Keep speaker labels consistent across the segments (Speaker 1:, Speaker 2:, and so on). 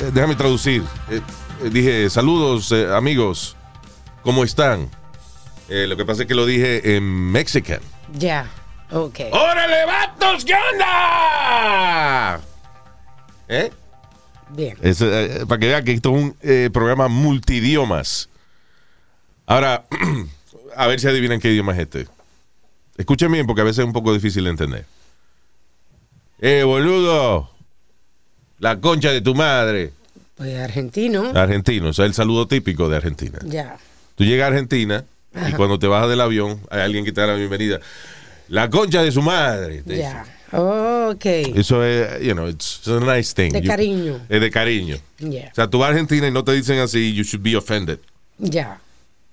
Speaker 1: Eh, déjame traducir. Eh, eh, dije, saludos, eh, amigos. ¿Cómo están? Lo que pasa es que lo dije en mexican.
Speaker 2: Ya. Ok.
Speaker 1: ¡Órale, vatos! ¿Qué onda? ¿Eh?
Speaker 2: Bien.
Speaker 1: Es, para que vean que esto es un programa multidiomas. Ahora, a ver si adivinan qué idioma es este. Escuchen bien porque a veces es un poco difícil de entender. ¡Eh, boludo! La concha de tu madre.
Speaker 2: Pues argentino.
Speaker 1: Argentino, o sea, el saludo típico de Argentina.
Speaker 2: Ya.
Speaker 1: Tú llegas a Argentina y
Speaker 2: Ajá.
Speaker 1: cuando te bajas del avión hay alguien que te da la bienvenida. La concha de su madre. te
Speaker 2: Ya. Ok.
Speaker 1: dice. Eso es, you know, it's, it's a nice thing.
Speaker 2: De
Speaker 1: You-
Speaker 2: cariño.
Speaker 1: Es de cariño.
Speaker 2: Ya.
Speaker 1: O sea, tú vas a Argentina y no te dicen así, you should be offended.
Speaker 2: Ya.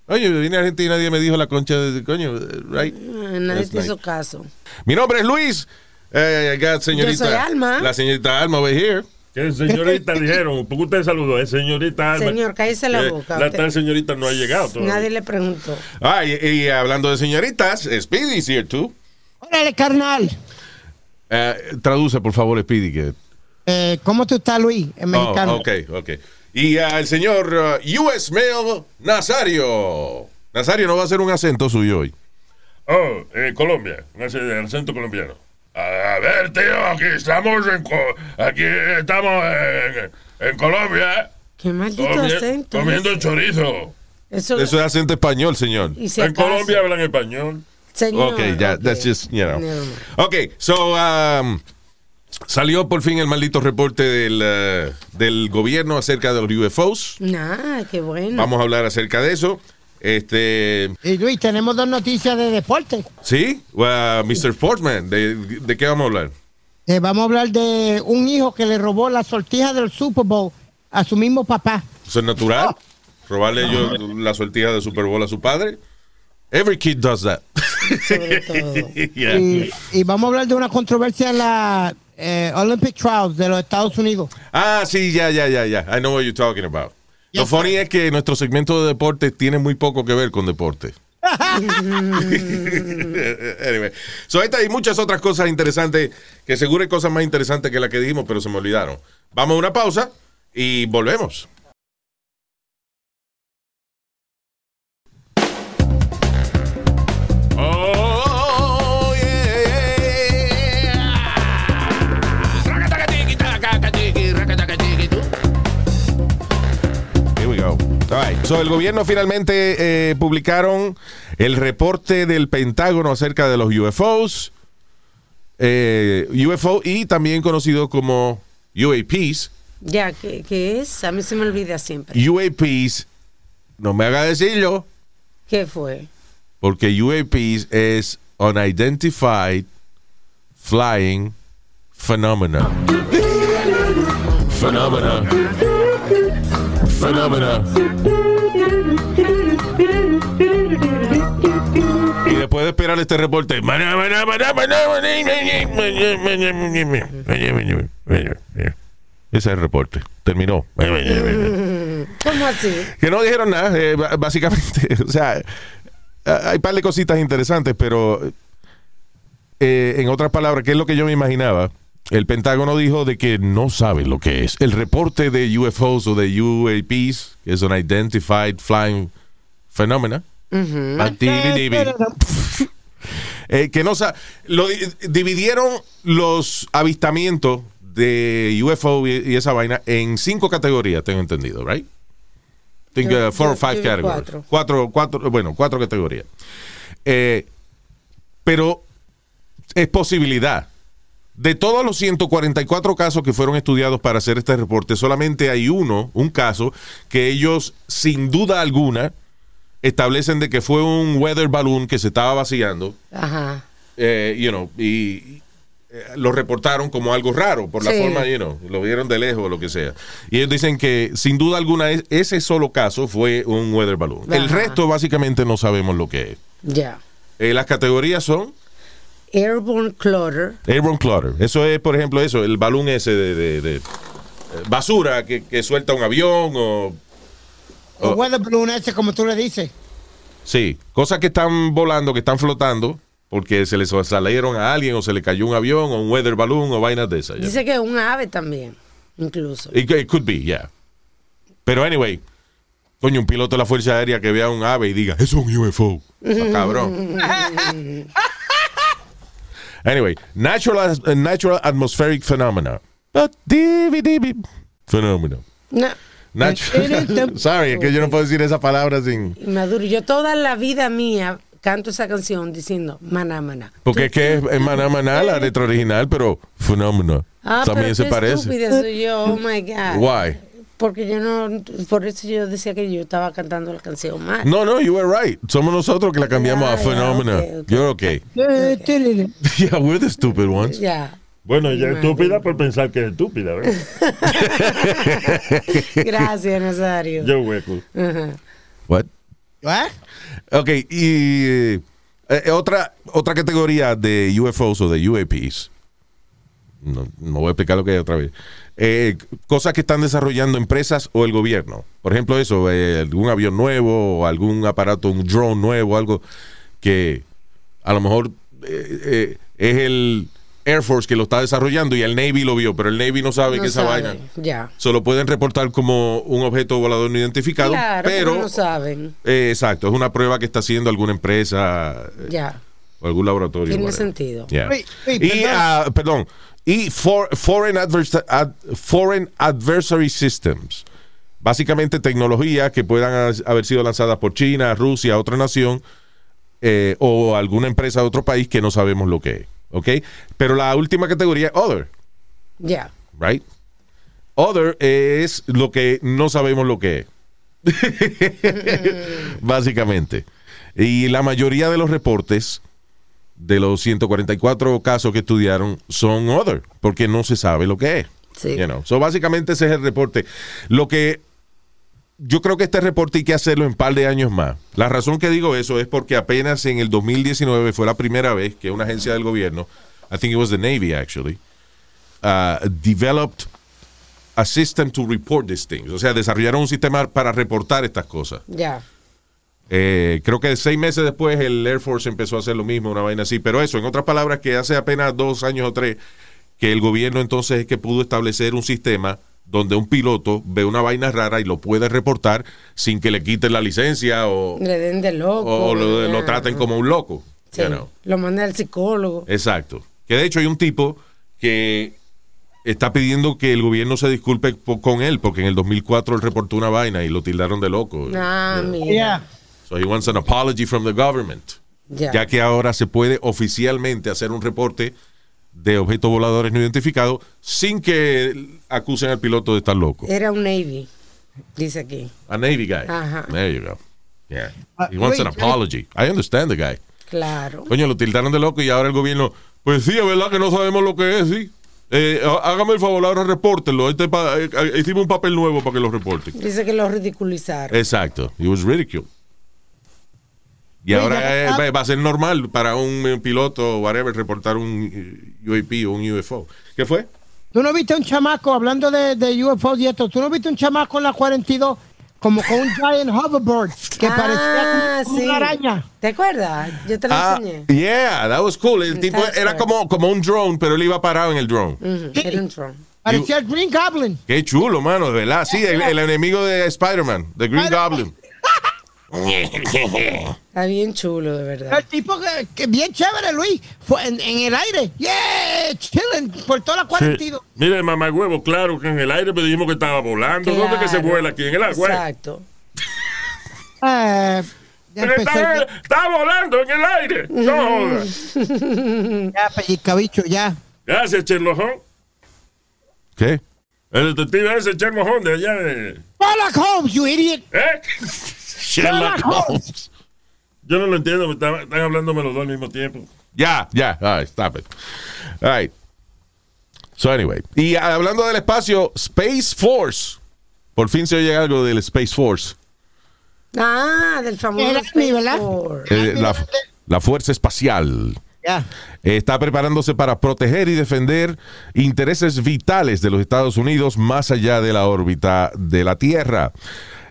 Speaker 1: Oye, vine a Argentina, nadie me dijo la concha de coño, right?
Speaker 2: Ah, Nadie te hizo
Speaker 1: nice.
Speaker 2: caso.
Speaker 1: Mi nombre es Luis. Eh, I got señorita.
Speaker 2: Yo soy Alma.
Speaker 1: La señorita Alma over here.
Speaker 3: Que señorita dijeron, porque usted saludó, es señorita Alma.
Speaker 2: Señor, cállese la
Speaker 3: Eh,
Speaker 2: boca.
Speaker 3: La
Speaker 2: usted.
Speaker 3: tal señorita no ha llegado todavía.
Speaker 2: Nadie le preguntó.
Speaker 1: Ah, y, y hablando de señoritas, Speedy's here too.
Speaker 4: Órale, carnal.
Speaker 1: Eh, traduce, por favor, Speedy. Que...
Speaker 4: Eh, ¿Cómo tú estás, Luis? En mexicano.
Speaker 1: Oh, ok, ok. Y al señor uh, US Mail Nazario. Nazario no va a hacer un acento suyo hoy.
Speaker 3: Oh, eh, Colombia, un ac- el acento colombiano. A ver, tío, aquí estamos en, aquí estamos en, en Colombia,
Speaker 2: Qué maldito
Speaker 3: comi-
Speaker 2: acento.
Speaker 3: comiendo
Speaker 2: ese.
Speaker 3: chorizo.
Speaker 2: Eso,
Speaker 1: Eso es acento español, señor.
Speaker 2: y si
Speaker 3: En
Speaker 2: acaso-
Speaker 3: Colombia hablan español.
Speaker 2: Señor,
Speaker 1: Ok, ya,
Speaker 2: ok.
Speaker 1: that's just, you know.
Speaker 2: Never mind.
Speaker 1: Ok, so, um, salió por fin el maldito reporte del, uh, del gobierno acerca de los UFOs.
Speaker 2: Nah, qué bueno.
Speaker 1: Vamos a hablar acerca de eso. Este,
Speaker 4: Y Luis, tenemos dos noticias de deporte.
Speaker 1: sí, uh, Mr. Sportsman, ¿de, ¿de qué vamos a hablar?
Speaker 4: Eh, vamos a hablar de un hijo que le robó la sortija del Super Bowl a su mismo papá.
Speaker 1: ¿Eso es natural? ¿Robarle yo la sortija de Super Bowl a su padre? Every kid does that.
Speaker 2: Sobre todo.
Speaker 1: Yeah.
Speaker 4: Y, y vamos a hablar de una controversia en la eh, Olympic Trials de los Estados Unidos.
Speaker 1: Ah, sí, ya, ya, ya, ya. I know what you're talking about. Lo funny es que nuestro segmento de deporte tiene muy poco que ver con deporte. anyway, so esta y muchas otras cosas interesantes, que seguro hay cosas más interesantes que las que dijimos, pero se me olvidaron. Vamos a una pausa y volvemos. So, el gobierno finalmente eh, publicaron el reporte del Pentágono acerca de los UFOs. eh, UFO y también conocido como UAPs.
Speaker 2: Ya, ¿qué, qué es? A mí se me olvida siempre.
Speaker 1: UAPs, no me haga decirlo,
Speaker 2: ¿Qué fue?
Speaker 1: porque UAPs es Unidentified Flying Phenomena. Phenomena. Phenomena. Después de esperar este reporte. Ese es el reporte. Terminó.
Speaker 2: ¿Cómo así?
Speaker 1: Que no dijeron nada, eh, básicamente. O sea, eh, hay un par de cositas interesantes, pero eh, en otras palabras, ¿qué es lo que yo me imaginaba? El Pentágono dijo de que no sabe lo que es. El reporte de UFOs o de UAPs, que es un Identified Flying Phenomena, Eh, que no lo di- dividieron los avistamientos de UFO y, y esa vaina en cinco categorías, tengo entendido, right? Think, uh, four
Speaker 2: yo-
Speaker 1: or five categories.
Speaker 2: cuatro.
Speaker 1: Cuatro, cuatro, bueno, cuatro categorías. Eh, pero es posibilidad. De todos los 144 casos que fueron estudiados para hacer este reporte, solamente hay uno, un caso, que ellos, sin duda alguna, establecen de que fue un weather balloon que se estaba vaciando
Speaker 2: Ajá.
Speaker 1: eh, you know, y eh, lo reportaron como algo raro por la
Speaker 2: Sí.
Speaker 1: forma, you know, lo vieron de lejos o lo que sea. Y ellos dicen que sin duda alguna es- ese solo caso fue un weather balloon. El resto básicamente no sabemos lo que es.
Speaker 2: Ya.
Speaker 1: Eh, las categorías son
Speaker 2: Airborne clutter.
Speaker 1: airborne clutter. Eso es, por ejemplo, eso, el balón ese de, de- de, eh, basura que, que suelta un avión o
Speaker 4: O
Speaker 1: Oh.
Speaker 4: weather balloon ese, como tú le dices.
Speaker 1: Sí, cosas que están volando, que están flotando, porque se les salieron a alguien o se le cayó un avión o un weather balloon o vainas de esas. ya.
Speaker 2: Dice que un ave también, incluso.
Speaker 1: It, it could be, yeah. Pero anyway, coño, un piloto de la Fuerza Aérea que vea un ave y diga, es un UFO. Ah, cabrón. anyway, natural, uh, natural atmospheric phenomena. Phenomena.
Speaker 2: No,
Speaker 1: Natural. Sorry, es que yo no puedo decir esa palabra sin.
Speaker 2: Maduro, yo toda la vida mía canto esa canción diciendo maná, maná.
Speaker 1: Porque es que es, maná maná la letra original, pero fenómeno.
Speaker 2: Ah,
Speaker 1: También
Speaker 2: pero
Speaker 1: se
Speaker 2: qué
Speaker 1: parece.
Speaker 2: estúpida soy yo, oh my God.
Speaker 1: Why?
Speaker 2: Porque yo no, por eso yo decía que yo estaba cantando la canción mal.
Speaker 1: No, no, you were right. Somos nosotros que la cambiamos a
Speaker 2: ya,
Speaker 1: fenómeno.
Speaker 2: ok, ok.
Speaker 1: You're okay.
Speaker 4: Tiriri.
Speaker 1: yeah, we're the stupid ones.
Speaker 2: Ya.
Speaker 3: Bueno, ella es estúpida por pensar que es estúpida, ¿verdad?
Speaker 2: Gracias, Nazario.
Speaker 3: Yo hueco.
Speaker 2: Ajá.
Speaker 1: What?
Speaker 4: ¿Ah?
Speaker 1: Ok, y eh, eh, otra, otra categoría de UFOs o de UAPs. No, no voy a explicar lo que hay otra vez. Eh, cosas que están desarrollando empresas o el gobierno. Por ejemplo, eso, eh, algún avión nuevo o algún aparato, un drone nuevo, algo que a lo mejor eh, eh, es el Air Force que lo está desarrollando y el Navy lo vio, pero el Navy no sabe
Speaker 2: No
Speaker 1: que esa
Speaker 2: sabe,
Speaker 1: vaina
Speaker 2: Ya.
Speaker 1: se lo pueden reportar como un objeto volador no identificado,
Speaker 2: Claro,
Speaker 1: pero
Speaker 2: no saben.
Speaker 1: eh, exacto, es una prueba que está haciendo alguna empresa eh,
Speaker 2: Ya.
Speaker 1: o algún laboratorio.
Speaker 2: Tiene
Speaker 1: whatever.
Speaker 2: sentido.
Speaker 1: Yeah.
Speaker 4: Wait, wait,
Speaker 1: y,
Speaker 4: perdón.
Speaker 1: ah, perdón, y for- foreign, advers- ad- foreign Adversary Systems. Básicamente tecnología que puedan ha- haber sido lanzadas por China, Rusia, otra nación, eh, o alguna empresa de otro país que no sabemos lo que es. ¿Ok? Pero la última categoría, Other.
Speaker 2: Ya.
Speaker 1: right? Other es lo que no sabemos lo que es. Básicamente. Y la mayoría de los reportes de los 144 casos que estudiaron son other, porque no se sabe lo que es.
Speaker 2: Sí.
Speaker 1: You know. So, básicamente ese es el reporte. Lo que yo creo que este reporte hay que hacerlo en un par de años más. La razón que digo eso es porque apenas en el 2019 fue la primera vez que una agencia del gobierno, I think it was the Navy actually, uh, developed a system to report these things. O sea, desarrollaron un sistema para reportar estas cosas.
Speaker 2: Ya.
Speaker 1: Eh, creo que seis meses después el Air Force empezó a hacer lo mismo, una vaina así. Pero eso, en otras palabras, que hace apenas dos años o tres que el gobierno entonces es que pudo establecer un sistema donde un piloto ve una vaina rara y lo puede reportar sin que le quiten la licencia o,
Speaker 2: Le den de loco.
Speaker 1: o lo, traten como un loco.
Speaker 2: Sí.
Speaker 1: you know.
Speaker 2: Lo manda al psicólogo.
Speaker 1: Exacto. Que de hecho hay un tipo que está pidiendo que el gobierno se disculpe po- con él porque en el 2004 él reportó una vaina y lo tildaron de loco.
Speaker 2: Ah, mira.
Speaker 4: Yeah.
Speaker 1: So he wants an apology from the government.
Speaker 2: Ya.
Speaker 1: Ya que ahora se puede oficialmente hacer un reporte de objetos voladores no identificados sin que acusen al piloto de estar loco.
Speaker 2: Era un Navy, dice aquí.
Speaker 1: A Navy guy.
Speaker 2: Ajá.
Speaker 1: There you go. Yeah.
Speaker 4: Ah,
Speaker 1: He wants an apology. I understand the guy.
Speaker 2: Claro.
Speaker 1: Coño, lo tildaron de loco y ahora el gobierno, pues sí, es verdad que no sabemos lo que es, sí. Eh, há- hágame el favor, ahora repórtenlo. Este pa- eh, eh, hicimos un papel nuevo para que lo reporten.
Speaker 2: Dice que lo ridiculizaron.
Speaker 1: Exacto. He was ridiculed. Y ahora eh, va, va a ser normal para un piloto o whatever reportar un eh, UAP o un UFO. ¿Qué fue?
Speaker 4: ¿Tú no viste un chamaco, hablando de, de UFOs y esto, tú no viste un chamaco en la 42 como con un giant hoverboard que
Speaker 2: Ah,
Speaker 4: parecía como, como una araña?
Speaker 2: ¿Te acuerdas? Yo te lo
Speaker 1: Ah,
Speaker 2: enseñé.
Speaker 1: yeah, that was cool. El tipo
Speaker 2: Times
Speaker 1: era como, como un drone, pero él iba parado en el drone.
Speaker 2: Ujú, Era un Tron.
Speaker 4: Parecía el Green Goblin.
Speaker 1: Qué chulo, mano, de verdad. Sí, el, el enemigo de Spider-Man, The Green
Speaker 4: Spider-Man.
Speaker 1: Goblin.
Speaker 2: Está bien chulo, de verdad.
Speaker 4: El tipo que, que bien chévere, Luis, fue en, en el aire. Yeah, chilling por toda la 42.
Speaker 3: Mire, mamá huevo, claro que en el aire me dijimos que estaba volando. ¿Dónde que se vuela aquí? En el agua.
Speaker 2: Exacto.
Speaker 4: Eh,
Speaker 3: Pero
Speaker 4: empezó
Speaker 3: Está,
Speaker 4: el-
Speaker 3: está volando en el aire. No
Speaker 4: ya, pellizcabicho, ya.
Speaker 3: Gracias, Sherlock Holmes.
Speaker 1: ¿Qué?
Speaker 3: El detective ese Sherlock Holmes de allá de...
Speaker 4: Sherlock Holmes, you idiot.
Speaker 3: ¿Eh?
Speaker 1: Sherlock Holmes.
Speaker 3: Yo no lo entiendo, me están, están hablándome los dos al mismo tiempo.
Speaker 1: Ya, ya. All right, stop it. All right. So anyway, y hablando del espacio, Space Force. Por fin se oye algo del Space Force.
Speaker 2: Ah, del famoso Space. Force.
Speaker 1: Eh, la, la Fuerza Espacial.
Speaker 4: Ya.
Speaker 1: está preparándose para proteger y defender intereses vitales de los Estados Unidos más allá de la órbita de la Tierra.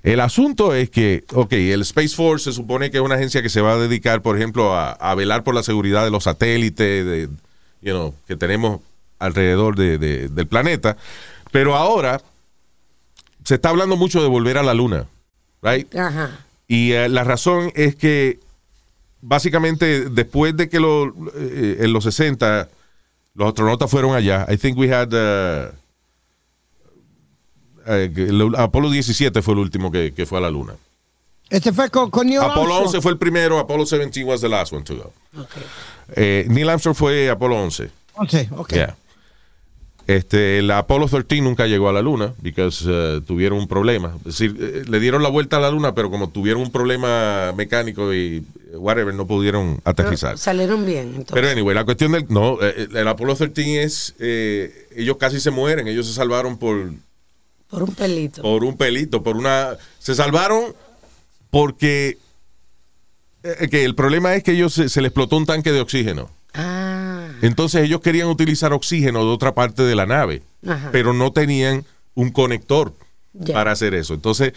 Speaker 1: El asunto es que, ok, el Space Force se supone que es una agencia que se va a dedicar, por ejemplo, a, a velar por la seguridad de los satélites de, you know, que tenemos alrededor de- de- del planeta. Pero ahora se está hablando mucho de volver a la Luna, right?
Speaker 2: Ajá.
Speaker 1: Y eh, la razón es que básicamente después de que lo- eh, en los 60 los astronautas fueron allá, I think we had uh, Apolo 17 fue el último que, que fue a la luna.
Speaker 4: Este fue con, con Neil
Speaker 1: Apolo
Speaker 4: Armstrong.
Speaker 1: 11 fue el primero, Apolo 17 was the last one to go.
Speaker 2: Ok.
Speaker 1: Eh, Neil Armstrong fue Apolo 11.
Speaker 4: 11, ok.
Speaker 1: Yeah. Este, el Apolo 13 nunca llegó a la luna because eh, tuvieron un problema. Es decir, eh, le dieron la vuelta a la luna, pero como tuvieron un problema mecánico y eh, whatever, no pudieron
Speaker 2: Pero
Speaker 1: aterrizar.
Speaker 2: salieron bien, entonces.
Speaker 1: Pero anyway, la cuestión del no, eh, el Apolo 13 es eh, ellos casi se mueren, ellos se salvaron por
Speaker 2: por un pelito.
Speaker 1: por un pelito, por una se salvaron porque eh, que el problema es que ellos se, se les explotó un tanque de oxígeno.
Speaker 2: Ah.
Speaker 1: Entonces ellos querían utilizar oxígeno de otra parte de la nave,
Speaker 2: Ajá.
Speaker 1: pero no tenían un conector para hacer eso. Entonces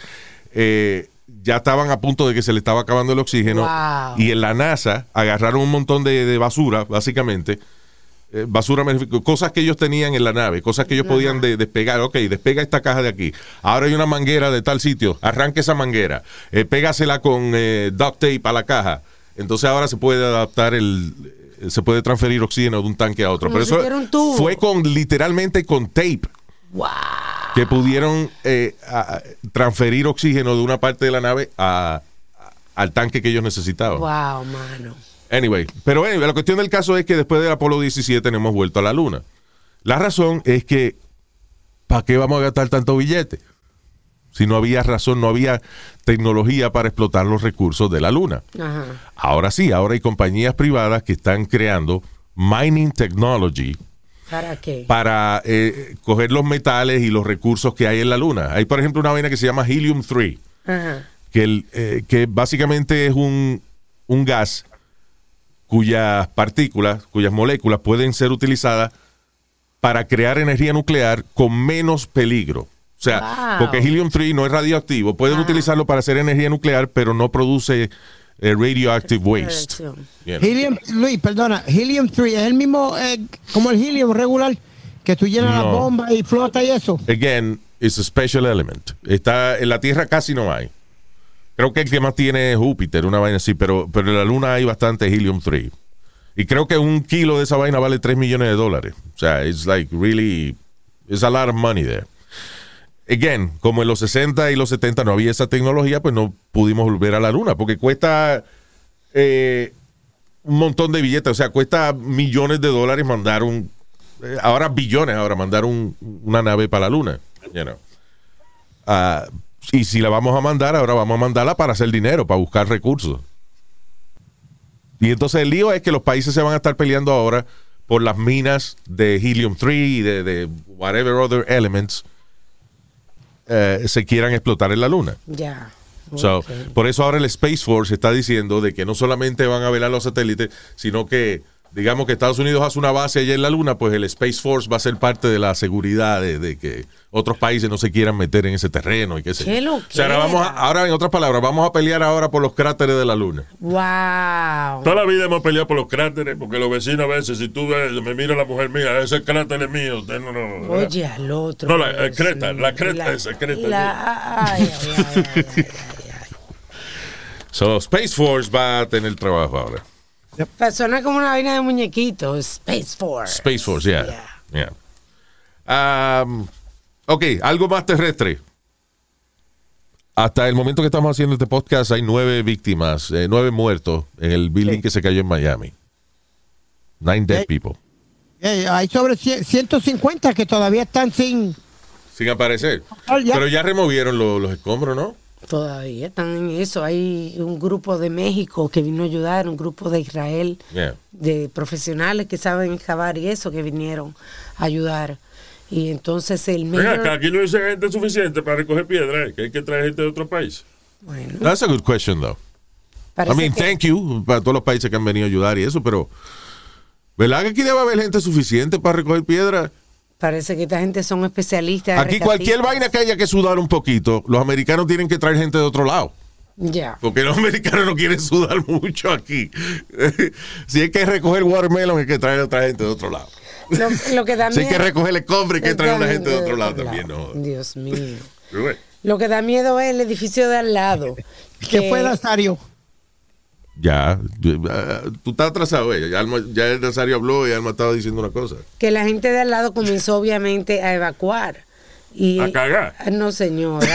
Speaker 1: eh, ya estaban a punto de que se le estaba acabando el oxígeno
Speaker 2: Wow.
Speaker 1: y en la NASA agarraron un montón de, de basura, básicamente. Eh, basura, cosas que ellos tenían en la nave, cosas que ellos podían de- despegar. Ok, despega esta caja de aquí. Ahora hay una manguera de tal sitio. Arranque esa manguera. Eh, pégasela con eh, duct tape a la caja. Entonces ahora se puede adaptar el. Se puede transferir oxígeno de un tanque a otro. Pero eso fue con literalmente con tape
Speaker 2: Wow.
Speaker 1: que pudieron eh, a- transferir oxígeno de una parte de la nave a- a- al tanque que ellos necesitaban.
Speaker 2: Wow, mano.
Speaker 1: Anyway, pero anyway, la cuestión del caso es que después del Apolo 17 no hemos vuelto a la Luna. La razón es que, ¿para qué vamos a gastar tanto billete? Si no había razón, no había tecnología para explotar los recursos de la Luna.
Speaker 2: Ajá.
Speaker 1: Ahora sí, ahora hay compañías privadas que están creando mining technology
Speaker 2: ¿Para qué?
Speaker 1: para eh, coger los metales y los recursos que hay en la Luna. Hay, por ejemplo, una vaina que se llama Helium 3
Speaker 2: Ajá.
Speaker 1: que, el, eh, que básicamente es un, un gas cuyas partículas, cuyas moléculas pueden ser utilizadas para crear energía nuclear con menos peligro. O sea,
Speaker 2: Wow.
Speaker 1: porque Helium 3 no es radioactivo, pueden
Speaker 2: Ah.
Speaker 1: utilizarlo para hacer energía nuclear, pero no produce eh, radioactive waste. You know.
Speaker 4: Helium, Luis, perdona, Helium 3 es el mismo eh, como el helium regular que tú llenas la
Speaker 1: No.
Speaker 4: bomba y flota y eso.
Speaker 1: Again, it's a special element. Está, en la Tierra casi no hay. Creo que el que más tiene es Júpiter, una vaina así, pero, pero en la Luna hay bastante helium 3. Y creo que un kilo de esa vaina vale 3 millones de dólares. O sea, it's like really, it's a lot of money there. Again, como en los 60 y los 70 no había esa tecnología, pues no pudimos volver a la Luna, porque cuesta eh, un montón de billetes, o sea, cuesta millones de dólares mandar un, eh, ahora billones, ahora mandar un- una nave para la Luna. you know. Ah, y si la vamos a mandar, ahora vamos a mandarla para hacer dinero, para buscar recursos. Y entonces el lío es que los países se van a estar peleando ahora por las minas de helium 3 y de, de whatever other elements eh, se quieran explotar en la Luna.
Speaker 2: Ya.
Speaker 1: So. Por eso ahora el Space Force está diciendo de que no solamente van a velar los satélites, sino que, digamos que Estados Unidos hace una base allá en la Luna, pues el Space Force va a ser parte de la seguridad de, de que otros países no se quieran meter en ese terreno y qué sé yo.
Speaker 2: ¡Qué
Speaker 1: O sea, ahora, vamos a- ahora, en otras palabras, vamos a pelear ahora por los cráteres de la Luna.
Speaker 2: Wow.
Speaker 3: Toda la vida hemos peleado por los cráteres, porque los vecinos a veces, si tú ves, me mira la mujer mía, ese cráter es mío. Usted no, no,
Speaker 2: Oye, al otro.
Speaker 3: No, la, eh,
Speaker 2: Dios
Speaker 3: creta, la creta
Speaker 2: La-
Speaker 3: esa, creta.
Speaker 2: la- ay, ay, ay, ay, ay, ay, ay.
Speaker 1: So, Space Force va a tener trabajo ahora.
Speaker 2: Suena como una vaina de muñequito. Space Force.
Speaker 1: Space Force, yeah. yeah. Um, ok, algo más terrestre. Hasta el momento que estamos haciendo este podcast hay nueve víctimas, eh, nueve muertos en el building
Speaker 4: Sí.
Speaker 1: que se cayó en Miami. Nine dead people.
Speaker 4: Eh, hay sobre 100 150 que todavía están sin...
Speaker 1: Sin aparecer. Pero ya removieron lo- los escombros, ¿no?
Speaker 2: Todavía están en eso. Hay un grupo de México que vino a ayudar, un grupo de Israel,
Speaker 1: Yeah.
Speaker 2: de profesionales que saben excavar y eso, que vinieron a ayudar. Y entonces el
Speaker 3: acá,
Speaker 2: mayor...
Speaker 3: aquí no dice gente suficiente para recoger piedra, ¿eh? que hay que traer gente de otro país.
Speaker 2: Bueno,
Speaker 1: That's a good question, though. I mean,
Speaker 2: que-
Speaker 1: thank you para todos los países que han venido a ayudar y eso, pero ¿verdad que aquí debe haber gente suficiente para recoger piedra?
Speaker 2: Parece que esta gente son especialistas.
Speaker 1: Aquí cualquier vaina que haya que sudar un poquito, los americanos tienen que traer gente de otro lado.
Speaker 2: Ya.
Speaker 1: Porque los americanos no quieren sudar mucho aquí. si hay que recoger watermelon, hay que traer a otra gente de otro lado.
Speaker 2: Lo, lo que da
Speaker 1: Si hay que recoger el cobre, hay que traer a una gente de otro lado también. No.
Speaker 2: Dios mío. Lo que da miedo es el edificio de al lado.
Speaker 4: ¿Qué fue Nazario?
Speaker 1: Ya, ya, tú estás atrasado. eh. Ya, Alma- ya el Nazario habló y Alma estaba diciendo una cosa.
Speaker 2: que la gente de al lado comenzó obviamente a evacuar. Y,
Speaker 3: ¿A cagar?
Speaker 2: No, señora.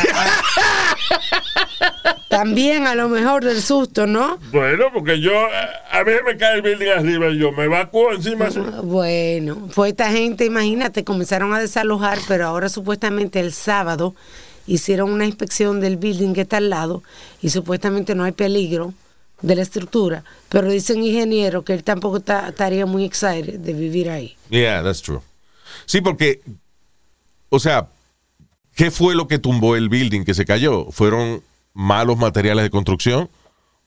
Speaker 2: También a lo mejor del susto, ¿no?
Speaker 3: bueno, porque yo, eh, a mí me cae el building arriba y yo me evacuo encima. así.
Speaker 2: Bueno, pues esta gente, imagínate, comenzaron a desalojar, pero ahora supuestamente el sábado hicieron una inspección del building que está al lado y supuestamente no hay peligro de la estructura, pero dice un ingeniero que él tampoco estaría muy excited de vivir ahí.
Speaker 1: Yeah, that's true. Sí, porque, o sea, ¿qué fue lo que tumbó el building que se cayó? ¿Fueron malos materiales de construcción?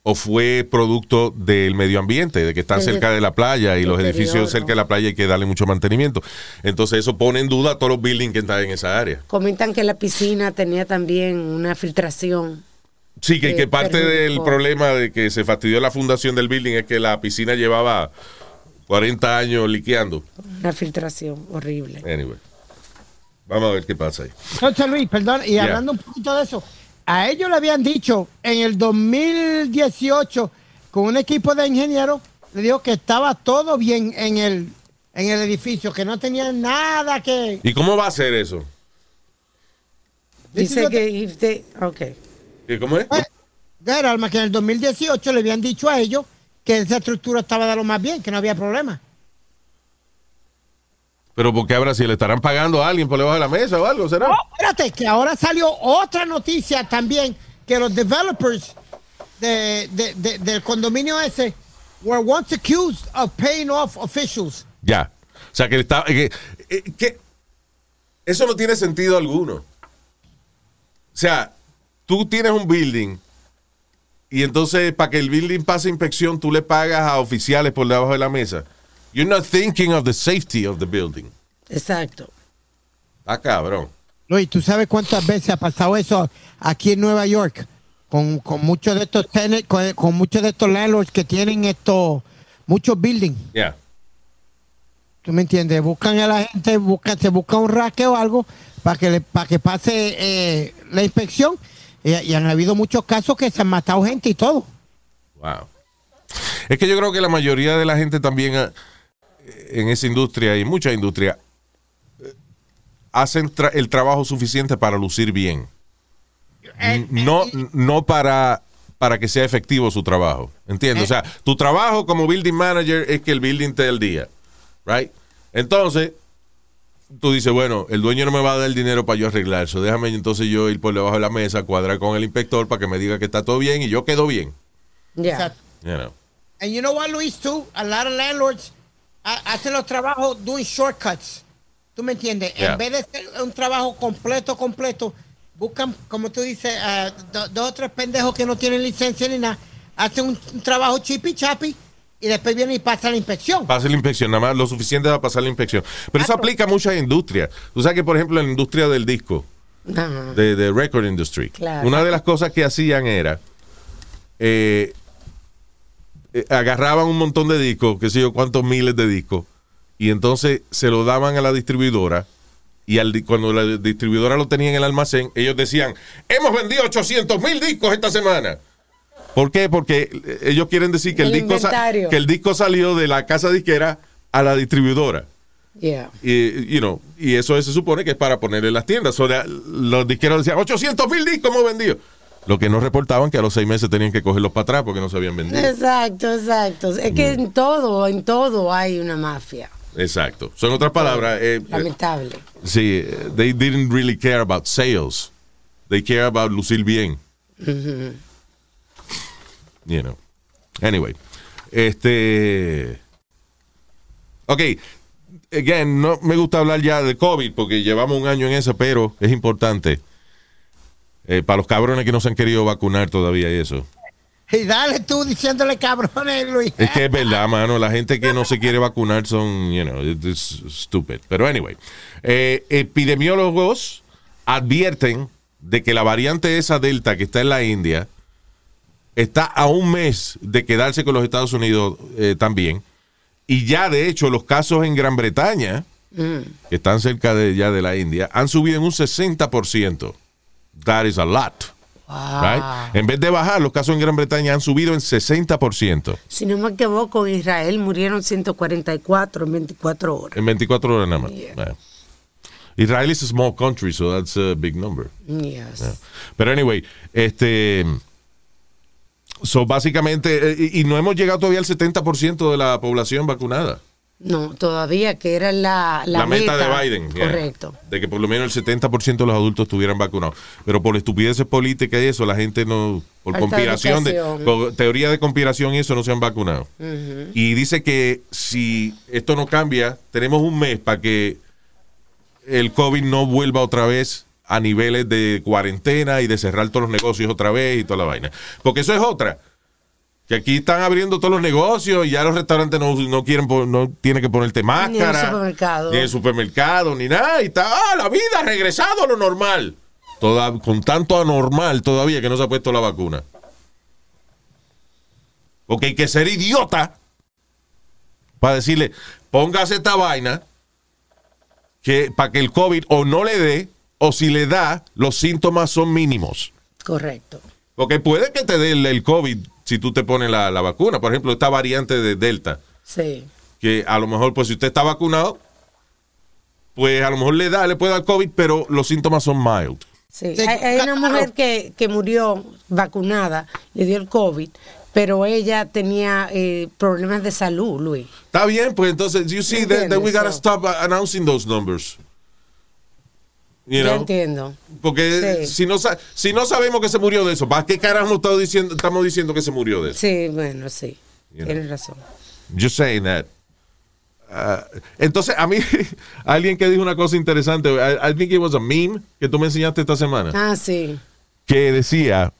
Speaker 1: ¿O fue producto del medio ambiente, de que están
Speaker 2: El
Speaker 1: cerca de la playa y los edificios cerca de la playa hay que darle mucho mantenimiento? Entonces eso pone en duda a todos los buildings que están en esa área.
Speaker 2: Comentan que la piscina tenía también una filtración.
Speaker 1: Sí, que,
Speaker 2: Eh,
Speaker 1: que parte del problema de que se fastidió la fundación del building es que la piscina llevaba 40 años liqueando.
Speaker 2: Una filtración horrible.
Speaker 1: Anyway. Vamos a ver qué pasa ahí.
Speaker 4: Entonces, Luis, perdón, y
Speaker 1: Yeah.
Speaker 4: hablando un poquito de eso, a ellos le habían dicho en el 2018 con un equipo de ingenieros, le dijo que estaba todo bien en el, en el edificio, que no tenía nada que...
Speaker 1: ¿Y cómo va a ser eso?
Speaker 2: Dice que if they- ok.
Speaker 1: ¿Y ¿Cómo es?
Speaker 4: Pues, Era, Alma, que en el 2018 le habían dicho a ellos que esa estructura estaba de lo más bien, que no había problema.
Speaker 1: Pero porque ahora si le estarán pagando a alguien por debajo de la mesa o algo, ¿será?
Speaker 4: No, espérate, que ahora salió otra noticia también, que los developers de, de- de- del condominio ese were once accused of paying off officials.
Speaker 1: Ya. O sea, que está. Que, eh, que- eso no tiene sentido alguno. O sea, tú tienes un building y entonces para que el building pase inspección tú le pagas a oficiales por debajo de la mesa. You're not thinking of the safety of the building.
Speaker 2: Exacto.
Speaker 1: Ah, cabrón.
Speaker 4: Luis, ¿tú sabes cuántas veces ha pasado eso aquí en Nueva York? Con, con muchos de estos tenants, con, con muchos de estos landlords que tienen estos, muchos buildings.
Speaker 1: Ya.
Speaker 4: ¿Tú me entiendes? Buscan a la gente, buscan, se busca un raque o algo para que, le- para que pase eh, la inspección. Y, y han habido muchos casos que se han matado gente y todo.
Speaker 1: Wow. Es que yo creo que la mayoría de la gente también eh, en esa industria y mucha industria eh, hacen tra- el trabajo suficiente para lucir bien. N- No, no para, para que sea efectivo su trabajo. ¿Entiendes? O sea, tu trabajo como building manager es que el building te dé el día. Right? Entonces, tú dices, bueno, el dueño no me va a dar el dinero para yo arreglar eso. Déjame entonces yo ir por debajo de la mesa, cuadrar con el inspector para que me diga que está todo bien y yo quedo bien.
Speaker 2: Ya.
Speaker 4: Exacto.
Speaker 1: You know.
Speaker 4: And you know what, Luis, too? A lot of landlords ha- hacen los trabajos doing shortcuts. ¿Tú me entiendes?
Speaker 1: Yeah.
Speaker 4: En vez de hacer un trabajo completo, completo, buscan, como tú dices, do- dos o tres pendejos que no tienen licencia ni nada, hacen un, un trabajo chipi chapi y después vienen y pasan la inspección.
Speaker 1: Pase la inspección, nada más lo suficiente para pasar la inspección. Pero eso
Speaker 4: Claro.
Speaker 1: aplica a muchas industrias. Tú sabes que, por ejemplo, en la industria del disco,
Speaker 2: Ajá.
Speaker 1: de, de record industry,
Speaker 2: Claro.
Speaker 1: una de las cosas que hacían era eh, eh, agarraban un montón de discos, qué sé yo, cuántos miles de discos, y entonces se lo daban a la distribuidora. Y al, cuando la distribuidora lo tenía en el almacén, ellos decían, hemos vendido 800 mil discos esta semana. ¿Por qué? Porque eh, ellos quieren decir que el,
Speaker 2: El
Speaker 1: disco que el disco salió de la casa disquera a la distribuidora.
Speaker 2: Yeah.
Speaker 1: Y, you know, y eso se supone que es para ponerle en las tiendas. O sea, los disqueros decían, 800 mil discos hemos vendido. Lo que no reportaban que a los seis meses tenían que cogerlos para atrás porque no se habían vendido.
Speaker 2: Exacto, exacto. Es que
Speaker 1: Mm.
Speaker 2: en todo, en todo hay una mafia.
Speaker 1: Exacto. Son otras palabras. eh, eh,
Speaker 2: Lamentable.
Speaker 1: sí, they didn't really care about sales. They care about lucir bien. You know. Anyway. Este. Ok. Again, no me gusta hablar ya de COVID porque llevamos un año en eso, pero es importante. eh, para los cabrones que no se han querido vacunar todavía y eso.
Speaker 4: Y dale tú diciéndole cabrones, Luis.
Speaker 1: Es que es verdad, mano. La gente que no se quiere vacunar son, you know, it's stupid. Pero anyway, eh, epidemiólogos advierten de que la variante esa Delta que está en la India está a un mes de quedarse con los Estados Unidos eh, también. Y ya, de hecho, los casos en Gran Bretaña, que están cerca de ya de la India, han subido en un 60%. That is a lot. right? En vez de bajar, los casos en Gran Bretaña han subido en 60%.
Speaker 2: Si no me equivoco, en Israel murieron 144 en 24 horas.
Speaker 1: En 24 horas nada más.
Speaker 2: Yeah.
Speaker 1: Yeah. Israel is a small country, so that's a big number.
Speaker 2: Yes.
Speaker 1: Pero anyway, este. So, básicamente, eh, y, no hemos llegado todavía al 70% de la población vacunada.
Speaker 2: No, todavía, que era la, la,
Speaker 1: La, meta, de Biden. yeah.
Speaker 2: Correcto.
Speaker 1: De que por lo menos el 70% de los adultos estuvieran vacunados. Pero por estupideces políticas y eso, la gente no. Por
Speaker 2: Falta
Speaker 1: conspiración, de, teoría de conspiración y eso, no se han vacunado. Y dice que si esto no cambia, tenemos un mes para que el COVID no vuelva otra vez a niveles de cuarentena y de cerrar todos los negocios otra vez y toda la vaina. Porque eso es otra. Que aquí están abriendo todos los negocios y ya los restaurantes no, no quieren no tienen que ponerte máscara.
Speaker 2: supermercado.
Speaker 1: Ni en el supermercado, ni nada. Y está, ah, la vida ha regresado a lo normal. Toda, con tanto anormal todavía que no se ha puesto la vacuna. Porque hay que ser idiota para decirle, póngase esta vaina que para que el COVID o no le dé o si le da, los síntomas son mínimos.
Speaker 2: Correcto.
Speaker 1: Porque puede que te dé el, el COVID si tú te pones la, la vacuna. Por ejemplo, esta variante de Delta,
Speaker 2: Sí.
Speaker 1: que a lo mejor, pues si usted está vacunado, pues a lo mejor le da, le puede dar COVID, pero los síntomas son mild.
Speaker 2: Sí. Hay, hay una
Speaker 4: claro.
Speaker 2: mujer que, que murió vacunada, le dio el COVID, pero ella tenía eh, problemas de salud, Luis.
Speaker 1: Está bien, pues entonces, you see that, that we gotta stop announcing those numbers. You know?
Speaker 2: entiendo.
Speaker 1: Porque
Speaker 2: Sí.
Speaker 1: si, no, si no sabemos que se murió de eso, ¿para qué carajo estamos diciendo, estamos diciendo que se murió de eso?
Speaker 2: Sí, bueno, sí.
Speaker 1: You
Speaker 2: Tienes
Speaker 1: know.
Speaker 2: razón.
Speaker 1: Just saying that. Ah, entonces, a mí, alguien que dijo una cosa interesante, I, I think it was a meme que tú me enseñaste esta semana,
Speaker 2: Ah, sí.
Speaker 1: que decía,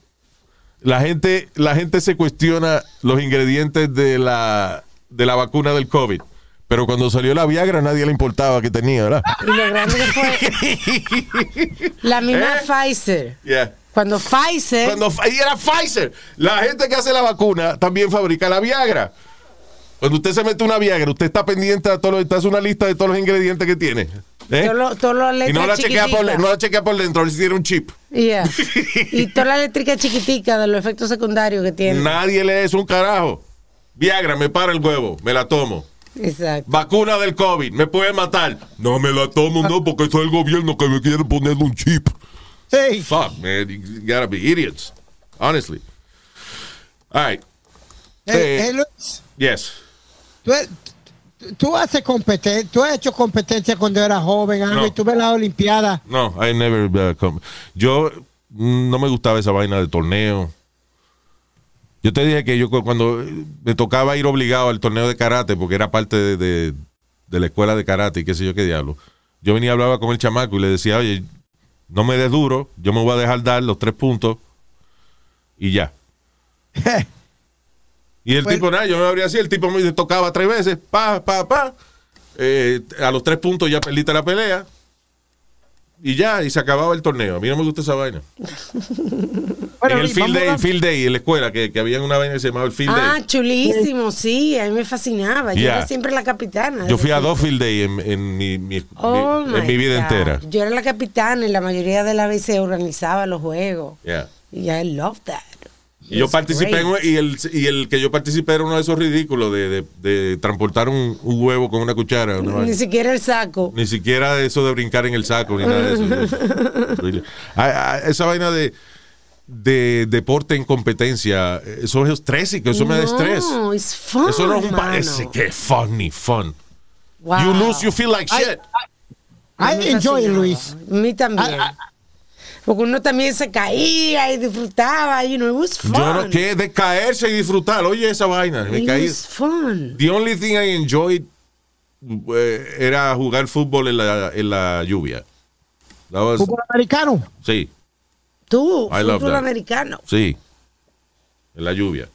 Speaker 1: la gente, la gente se cuestiona los ingredientes de la, de la vacuna del COVID, pero cuando salió la Viagra nadie le importaba que tenía, ¿verdad?
Speaker 2: Y lo grande que fue la misma
Speaker 1: ¿Eh?
Speaker 2: Pfizer.
Speaker 1: Yeah.
Speaker 2: Cuando Pfizer,
Speaker 1: Cuando y era Pfizer. La gente que hace la vacuna también fabrica la Viagra. Cuando usted se mete una Viagra, usted está pendiente de todo lo, hace una lista de todos los ingredientes que tiene. ¿eh?
Speaker 2: todo lo, todo lo
Speaker 1: Y no la, chequea por, no la chequea por dentro, a ver si tiene un chip.
Speaker 2: Yeah. Y toda la eléctrica chiquitica de los efectos secundarios que tiene.
Speaker 1: Nadie lee eso un carajo. Viagra, me para el huevo, me la tomo.
Speaker 2: Exacto.
Speaker 1: Vacuna del COVID, me puede matar. No me la tomo, no, porque eso es el gobierno que me quiere poner un chip.
Speaker 4: Sí.
Speaker 1: Fuck, man, you gotta be idiots. Honestly. All right.
Speaker 4: Eh, eh, Luis,
Speaker 1: Yes.
Speaker 4: tú, tú haces competencia, tú has hecho competencia cuando eras joven, algo,
Speaker 1: No.
Speaker 4: y tú ves la Olimpiada.
Speaker 1: No, I never. uh, Yo mm, no me gustaba esa vaina de torneo. Yo te dije que yo cu- cuando eh, me tocaba ir obligado al torneo de karate, porque era parte de, de- de la escuela de karate y qué sé yo qué diablo. Yo venía y hablaba con el chamaco y le decía, oye, no me des duro, yo me voy a dejar dar los tres puntos y ya. Y el tipo, nada, yo me abría así, el tipo me tocaba tres veces, pa, pa, pa. Eh, a los tres puntos ya perdiste la pelea. Y ya, y se acababa el torneo. A mí no me gusta esa vaina.
Speaker 4: Bueno,
Speaker 1: en el field day,
Speaker 4: a-
Speaker 1: el field day, en la escuela, que, que había una vaina que se llamaba el field
Speaker 2: Ah,
Speaker 1: day.
Speaker 2: chulísimo, sí, a mí me fascinaba. Yo era siempre la capitana.
Speaker 1: Yo fui a dos field day en, en mi, mi-
Speaker 2: Oh,
Speaker 1: mi- en mi vida
Speaker 2: God.
Speaker 1: entera.
Speaker 2: Yo era la capitana y la mayoría de las veces organizaba los juegos.
Speaker 1: Yeah.
Speaker 2: Y I love that.
Speaker 1: Y yo participé en, y el, y el que yo participé era uno de esos ridículos de, de- de transportar un, un huevo con una cuchara.
Speaker 2: Ni siquiera el saco.
Speaker 1: Ni siquiera eso de brincar en el saco, ni nada de eso. Really. Ah, ah, Esa vaina de, de deporte en competencia, eso es estrésico, eso me da estrés.
Speaker 2: No, it's fun.
Speaker 1: Eso no es un parece que fun ni fun.
Speaker 2: Wow.
Speaker 1: You lose, you feel like shit.
Speaker 4: I
Speaker 2: Me
Speaker 4: enjoy it. Luis.
Speaker 2: A mí también. Porque uno también se caía y disfrutaba, you know, it was fun.
Speaker 1: Yo no, que de caerse y disfrutar. Oye, esa vaina. Me
Speaker 2: It
Speaker 1: caí.
Speaker 2: was fun.
Speaker 1: The only thing I enjoyed eh, era jugar fútbol en la, en la lluvia. Was-
Speaker 4: Fútbol americano.
Speaker 1: sí,
Speaker 2: Tú,
Speaker 1: I love
Speaker 2: fútbol americano.
Speaker 1: sí. En la lluvia.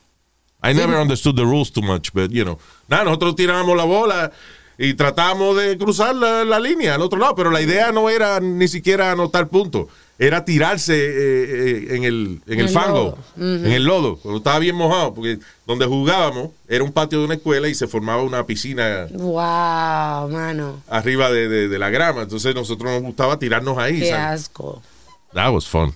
Speaker 1: I never understood the rules too much, but you know. Nada, nosotros tirábamos la bola y tratamos de cruzar la, la línea al otro lado, pero la idea no era ni siquiera anotar puntos. Era tirarse eh, eh, en el, en el,
Speaker 2: el
Speaker 1: fango,
Speaker 2: lodo.
Speaker 1: en el lodo, cuando estaba bien mojado, porque donde jugábamos era un patio de una escuela y se formaba una piscina
Speaker 2: Wow, mano.
Speaker 1: arriba de, de- de la grama. Entonces nosotros nos gustaba tirarnos ahí.
Speaker 2: Qué
Speaker 1: ¿sabes?
Speaker 2: asco.
Speaker 1: That was fun.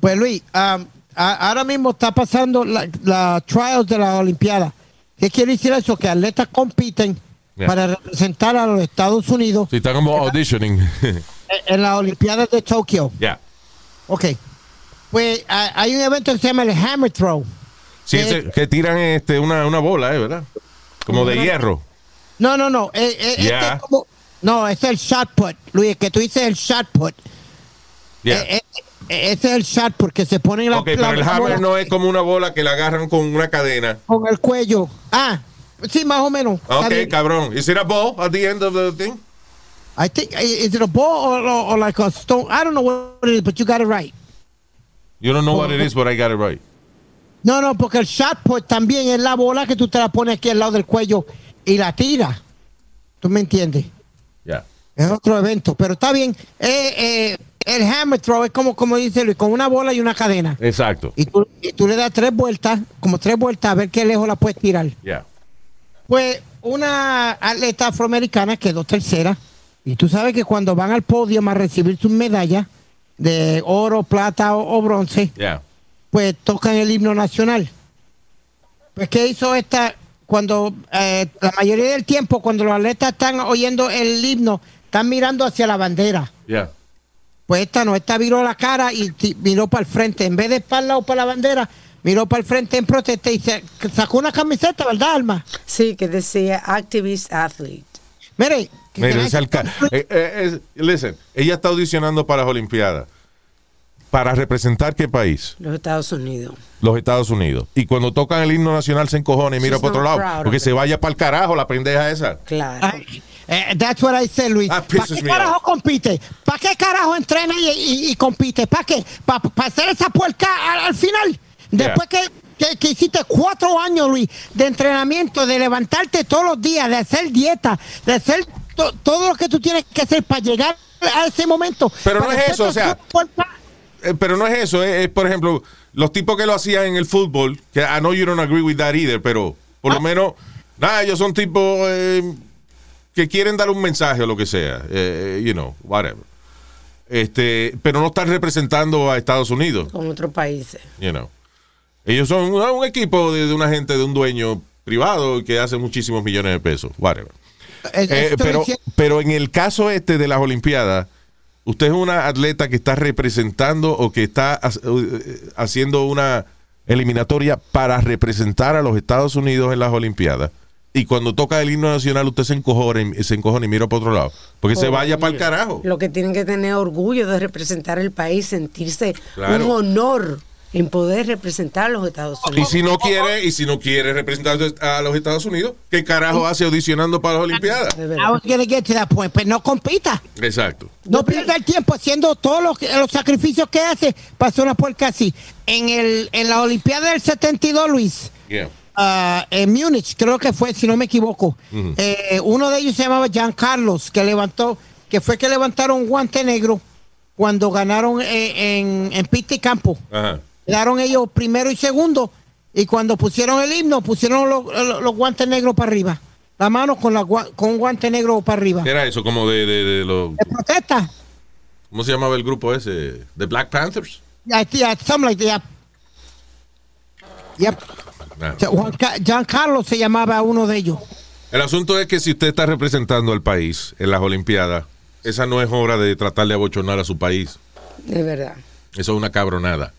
Speaker 4: Pues Luis, um, a- ahora mismo está pasando la, la trials de la Olimpiada. ¿Qué quiere decir eso? Que atletas compiten
Speaker 1: Yeah.
Speaker 4: para representar a los Estados Unidos
Speaker 1: Sí, está como auditioning.
Speaker 4: en- en las Olimpiadas de Tokio.
Speaker 1: Ya.
Speaker 4: Ok. Pues hay un evento que se llama el Hammer Throw.
Speaker 1: Sí,
Speaker 4: Eh,
Speaker 1: que tiran este, una, una bola, ¿eh? ¿verdad? Como de hierro.
Speaker 4: No, no, no. eh, eh, este es como- no, es el shot put. Luis, que tú dices el shot put.
Speaker 1: Ya.
Speaker 4: Eh, eh, eh, ese es el shot put que se pone en la,
Speaker 1: ok, pero
Speaker 4: la-
Speaker 1: el
Speaker 4: la
Speaker 1: hammer
Speaker 4: bola
Speaker 1: no es como una bola que la agarran con una cadena.
Speaker 4: con el cuello. Ah, sí, más o menos.
Speaker 1: Ok, cabrón. Is it a ball at the end of the thing?
Speaker 4: I think is it a ball or, or, or like a stone? I don't know what it is, but you got it right.
Speaker 1: You don't know what it is, but I got it right.
Speaker 4: No, no, porque el shot put también es la bola que tú te la pones aquí al lado del cuello y la tira. ¿Tú me entiendes?
Speaker 1: Ya.
Speaker 4: Es otro evento, pero está bien. Eh, eh, el hammer throw es como, como dice Luis, con una bola y una cadena.
Speaker 1: Exacto.
Speaker 4: Y tú, y tú le das tres vueltas, como tres vueltas, a ver qué lejos la puedes tirar.
Speaker 1: Ya.
Speaker 4: Pues una atleta afroamericana quedó tercera. Y tú sabes que cuando van al podio a recibir sus medallas de oro, plata o, o bronce, pues tocan el himno nacional. Pues, ¿qué hizo esta? Cuando eh, la mayoría del tiempo, cuando los atletas están oyendo el himno, están mirando hacia la bandera. Pues esta no, esta viró la cara y miró para el frente. En vez de para el lado para la bandera, miró para el frente en protesta y se, sacó una camiseta, ¿verdad, Alma?
Speaker 2: Sí, que decía activist athlete.
Speaker 4: Mire,
Speaker 1: Mira,
Speaker 4: que-
Speaker 1: ese alca- eh, eh, es- listen, ella está audicionando para las Olimpiadas. ¿Para representar qué país?
Speaker 2: Los Estados Unidos.
Speaker 1: Los Estados Unidos. Y cuando tocan el himno nacional se encojona y mira
Speaker 2: She's
Speaker 1: para otro lado. Porque se vaya para el carajo la pendeja esa.
Speaker 2: Claro.
Speaker 4: Ay, eh, that's what I said, Luis.
Speaker 1: That
Speaker 4: ¿Para qué carajo compite? ¿Para qué carajo entrena y, y- y compite? ¿Para qué? ¿Para hacer esa puerca al, al final? Después que, que- que hiciste cuatro años, Luis, de entrenamiento, de levantarte todos los días, de hacer dieta, de hacer to- todo lo que tú tienes que hacer para llegar a ese momento.
Speaker 1: Pero no es eso, o sea-. Eh, pero no es eso, es, es, por ejemplo, los tipos que lo hacían en el fútbol, que I know you don't agree with that either, pero por
Speaker 4: Ah.
Speaker 1: lo menos, nada, ellos son tipos eh, que quieren dar un mensaje o lo que sea, eh, you know, whatever. Este, pero no están representando a Estados Unidos,
Speaker 2: Con otros países.
Speaker 1: you know. Ellos son un, un equipo de, de una gente, de un dueño privado que hace muchísimos millones de pesos, whatever. Eh,
Speaker 4: estoy
Speaker 1: pero, pero en el caso este de las Olimpiadas, usted es una atleta que está representando o que está eh, haciendo una eliminatoria para representar a los Estados Unidos en las Olimpiadas. Y cuando toca el himno nacional, usted se encojona y, se encojona y mira para otro lado. Porque se vaya para el carajo.
Speaker 2: Lo que tienen que tener orgullo de representar el país, sentirse
Speaker 1: Claro.
Speaker 2: un honor en poder representar a los Estados
Speaker 1: Y
Speaker 2: Unidos.
Speaker 1: si no quiere, y si no quiere representar a los Estados Unidos, ¿qué carajo hace audicionando para las Olimpiadas?
Speaker 4: I
Speaker 2: verdad.
Speaker 4: was gonna get to that point. Pues no compita.
Speaker 1: Exacto.
Speaker 4: No pierda el tiempo haciendo todos los, los sacrificios que hace para hacer una puerca así. En, el, en la Olimpiada del 72, Luis,
Speaker 1: Yeah.
Speaker 4: ah, en Múnich, creo que fue, si no me equivoco, eh, uno de ellos se llamaba Jean Carlos, que levantó, que fue que levantaron un guante negro cuando ganaron eh, en, en pista y campo.
Speaker 1: Ajá.
Speaker 4: Quedaron ellos primero y segundo, y cuando pusieron el himno, pusieron los, los- los guantes negros para arriba. La mano con, la, con un guante negro para arriba.
Speaker 1: ¿Qué era eso? Como de, de, de los...
Speaker 4: De protesta.
Speaker 1: ¿Cómo se llamaba el grupo ese? ¿The Black Panthers?
Speaker 4: Yeah, yeah, something like that. Yep.
Speaker 1: Ah.
Speaker 4: Juan Jean Carlos se llamaba uno de ellos.
Speaker 1: El asunto es que si usted está representando al país en las Olimpiadas, esa no es hora de tratar de abochonar a su país.
Speaker 2: De verdad.
Speaker 1: Eso es una cabronada.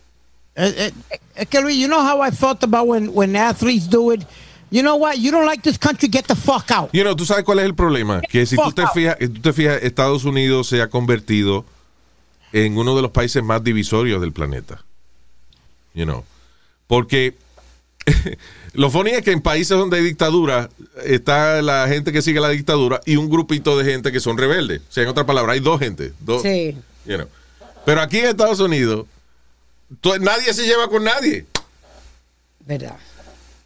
Speaker 4: Es que Luis, you know how I felt about when, when athletes do it. You know what? You don't like this country, get the fuck out.
Speaker 1: You know, ¿tú sabes cuál es el problema? Que si tú te fijas, tú te fijas, Estados Unidos se ha convertido en uno de los países más divisorios del planeta. You know. Porque lo funny es que en países donde hay dictadura está la gente que sigue la dictadura y un grupito de gente que son rebeldes. O sea, en otras palabras, hay dos gente. Dos,
Speaker 2: Sí.
Speaker 1: you know. Pero aquí en Estados Unidos, nadie se lleva con nadie.
Speaker 2: ¿Verdad?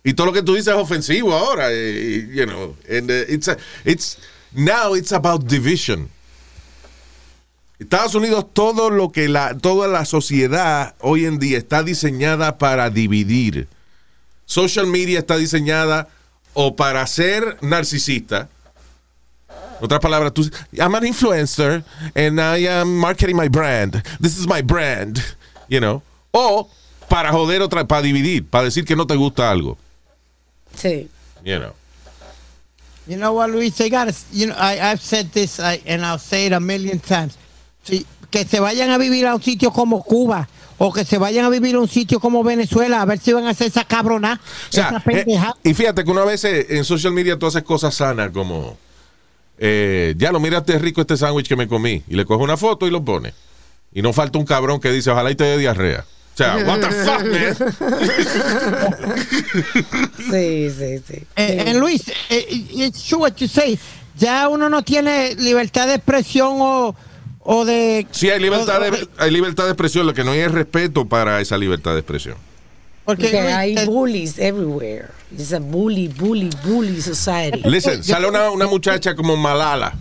Speaker 1: Y todo lo que tú dices es ofensivo ahora. you know, and, uh, it's, a- it's, now it's about division. Estados Unidos, todo lo que la, toda la sociedad hoy en día está diseñada para dividir. Social media está diseñada o para ser narcisista. En otras palabras, tú, I'm an influencer and I am marketing my brand. This is my brand, you know. O para joder otra, para dividir, para decir que no te gusta algo,
Speaker 2: Sí.
Speaker 1: you know.
Speaker 4: You know what, Luis? They gotta, you know, I, I've said this I, and I'll say it a million times. Sí, que se vayan a vivir a un sitio como Cuba o que se vayan a vivir a un sitio como Venezuela a ver si van a hacer esa cabrona,
Speaker 1: O sea,
Speaker 4: esa
Speaker 1: eh, y fíjate que una vez eh, en social media tú haces cosas sanas como, eh, ya lo miraste rico este sándwich que me comí y le coge una foto y lo pone. Y no falta un cabrón que dice, ojalá y te dé diarrea. O sea, what the fuck, man?
Speaker 2: Sí, sí, sí.
Speaker 4: Eh, eh, Luis, eh, it's true what you say. Ya uno no tiene libertad de expresión o, o de...
Speaker 1: Sí, hay libertad, de, hay libertad de expresión, lo que no hay es respeto para esa libertad de expresión.
Speaker 4: Porque Luis,
Speaker 2: hay
Speaker 4: eh,
Speaker 2: bullies everywhere. It's a bully, bully, bully society.
Speaker 1: Listen, sale una, una muchacha como Malala.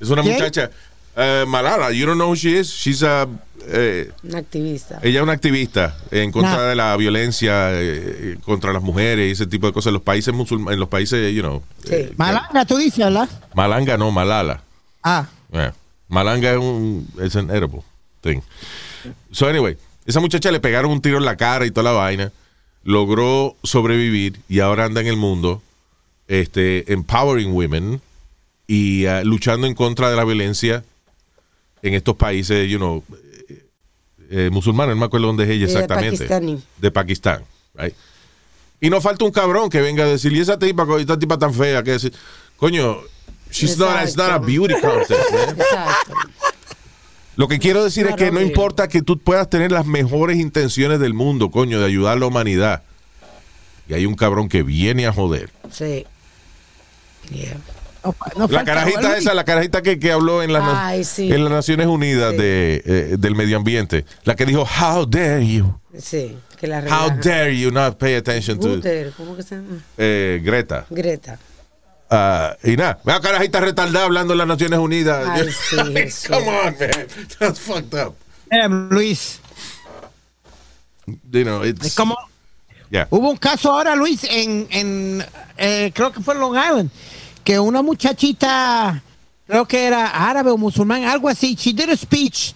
Speaker 1: Es una
Speaker 4: ¿Quién?
Speaker 1: muchacha, eh, Malala, you don't know who she is? She's a, eh,
Speaker 2: Un activista.
Speaker 1: Ella es una activista en contra
Speaker 4: No.
Speaker 1: de la violencia eh, contra las mujeres y ese tipo de cosas en los países musulmanes, en los países, you know.
Speaker 2: Sí.
Speaker 1: eh,
Speaker 4: Malanga, tú dices, ¿verdad?
Speaker 1: Malanga no, Malala.
Speaker 4: Ah,
Speaker 1: Yeah. Malanga es un es an edible thing. So anyway, esa muchacha le pegaron un tiro en la cara y toda la vaina. Logró sobrevivir y ahora anda en el mundo este empowering women y ah, luchando en contra de la violencia en estos países, you know, eh, eh, musulmanes, no me acuerdo dónde es ella
Speaker 2: Eh,
Speaker 1: exactamente.
Speaker 2: pakistaní.
Speaker 1: De Pakistán, right? Y no falta un cabrón que venga a decir, y esa tipa, esta tipa tan fea, que decir, coño, she's not, it's not a beauty contest, man.
Speaker 2: Exacto.
Speaker 1: Lo que quiero decir es que no importa que tú puedas tener las mejores intenciones del mundo, coño, de ayudar a la humanidad. Y hay un cabrón que viene a joder.
Speaker 2: Sí. Yeah.
Speaker 4: No,
Speaker 1: La carajita esa, la carajita que, que habló en,
Speaker 2: Ay, sí.
Speaker 1: en las Naciones Unidas
Speaker 2: Sí.
Speaker 1: de, eh, del medio ambiente. La que dijo, how dare you,
Speaker 2: Sí. Que la
Speaker 1: how dare you not pay attention to
Speaker 2: ¿cómo que se llama?
Speaker 1: eh, Greta.
Speaker 2: Greta.
Speaker 1: Ah, y nada, vea carajita retardada hablando en las Naciones Unidas.
Speaker 2: Ay, sí, Jesús.
Speaker 1: Come on, man. That's fucked up.
Speaker 4: Luis,
Speaker 1: You know, it's,
Speaker 4: es como...
Speaker 1: yeah.
Speaker 4: Hubo un caso ahora, Luis, en, en eh, creo que fue en Long Island, que una muchachita, creo que era árabe o musulmán, algo así, she did a speech,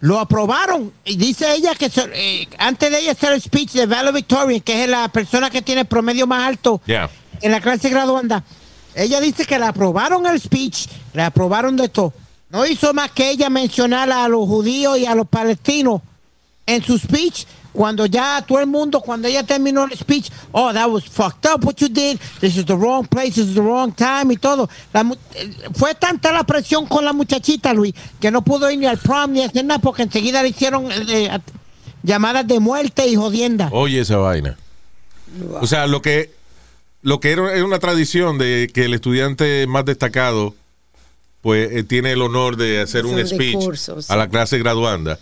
Speaker 4: lo aprobaron, y dice ella que se- eh, antes de ella hacer el speech de valedictorian, que es la persona que tiene el promedio más alto
Speaker 1: Yeah.
Speaker 4: en la clase graduanda, ella dice que le aprobaron el speech, le aprobaron de todo. No hizo más que ella mencionar a los judíos y a los palestinos en su speech. Cuando ya todo el mundo, cuando ella terminó el speech, oh, that was fucked up what you did, this is the wrong place, this is the wrong time y todo. La mu- eh, fue tanta la presión con la muchachita, Luis, que no pudo ir ni al prom ni hacer nada porque enseguida le hicieron eh, llamadas de muerte y jodienda.
Speaker 1: Oye esa vaina. O sea, lo que lo que era, era una tradición de que el estudiante más destacado pues eh, tiene el honor de hacer un
Speaker 2: un
Speaker 1: speech
Speaker 2: sí.
Speaker 1: a la clase graduanda,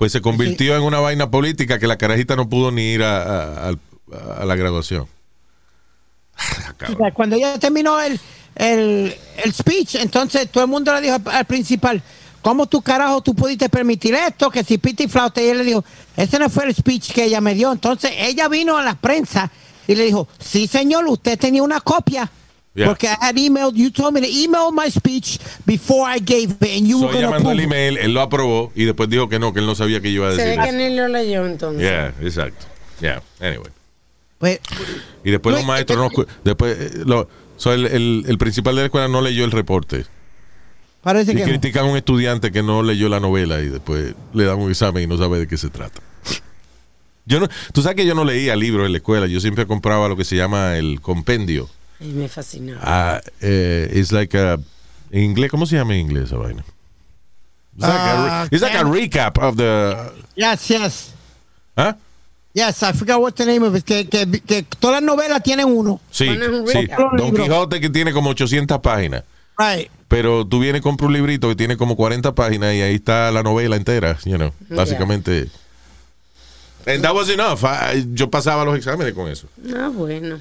Speaker 1: pues se convirtió en una vaina política que la carajita no pudo ni ir a, a- al- a la graduación.
Speaker 4: Sea, Cuando ella terminó el, el, el speech, entonces todo el mundo le dijo al, al principal, ¿cómo tu carajo tú pudiste permitir esto? Que si piti flauta. Y él le dijo, ese no fue el speech que ella me dio. Entonces ella vino a la prensa y le dijo, sí señor, usted tenía una copia.
Speaker 1: Yeah.
Speaker 4: Porque I had emailed, you told me to email my speech before I gave it and you
Speaker 1: So
Speaker 4: were
Speaker 1: ella mandó el
Speaker 4: approve it."
Speaker 1: email, él lo aprobó y después dijo que no, que él no sabía que yo iba a
Speaker 2: Se
Speaker 1: decir
Speaker 2: ve que ni lo leyó entonces.
Speaker 1: Yeah, exacto. Yeah, anyway.
Speaker 4: Pues,
Speaker 1: Y después los
Speaker 4: Luis,
Speaker 1: maestros
Speaker 4: eh,
Speaker 1: no escu- después eh, lo- so el, el- el principal de la escuela no leyó el reporte.
Speaker 4: parece
Speaker 1: Y
Speaker 4: que no.
Speaker 1: critican a un estudiante que no leyó la novela y después le dan un examen y no sabe de qué se trata. Yo no, tú sabes que yo no leía libros en la escuela, yo siempre compraba lo que se llama el compendio.
Speaker 2: Ay, me fascinaba.
Speaker 1: Ah, eh, it's like a- en inglés, ¿cómo se llama en inglés esa vaina? It's like, a,
Speaker 4: Uh,
Speaker 1: re- it's like a recap of the.
Speaker 4: Yes, yes.
Speaker 1: ¿Ah?
Speaker 4: Yes, I forgot what the name of it. Que, que, que todas las novelas tienen uno.
Speaker 1: Sí, sí. Don. Quijote que tiene como 800 páginas.
Speaker 4: Right.
Speaker 1: Pero tú vienes y compras un librito que tiene como 40 páginas y ahí está la novela entera, you know, básicamente. And that was enough. I- yo pasaba los exámenes con eso.
Speaker 2: Ah, bueno.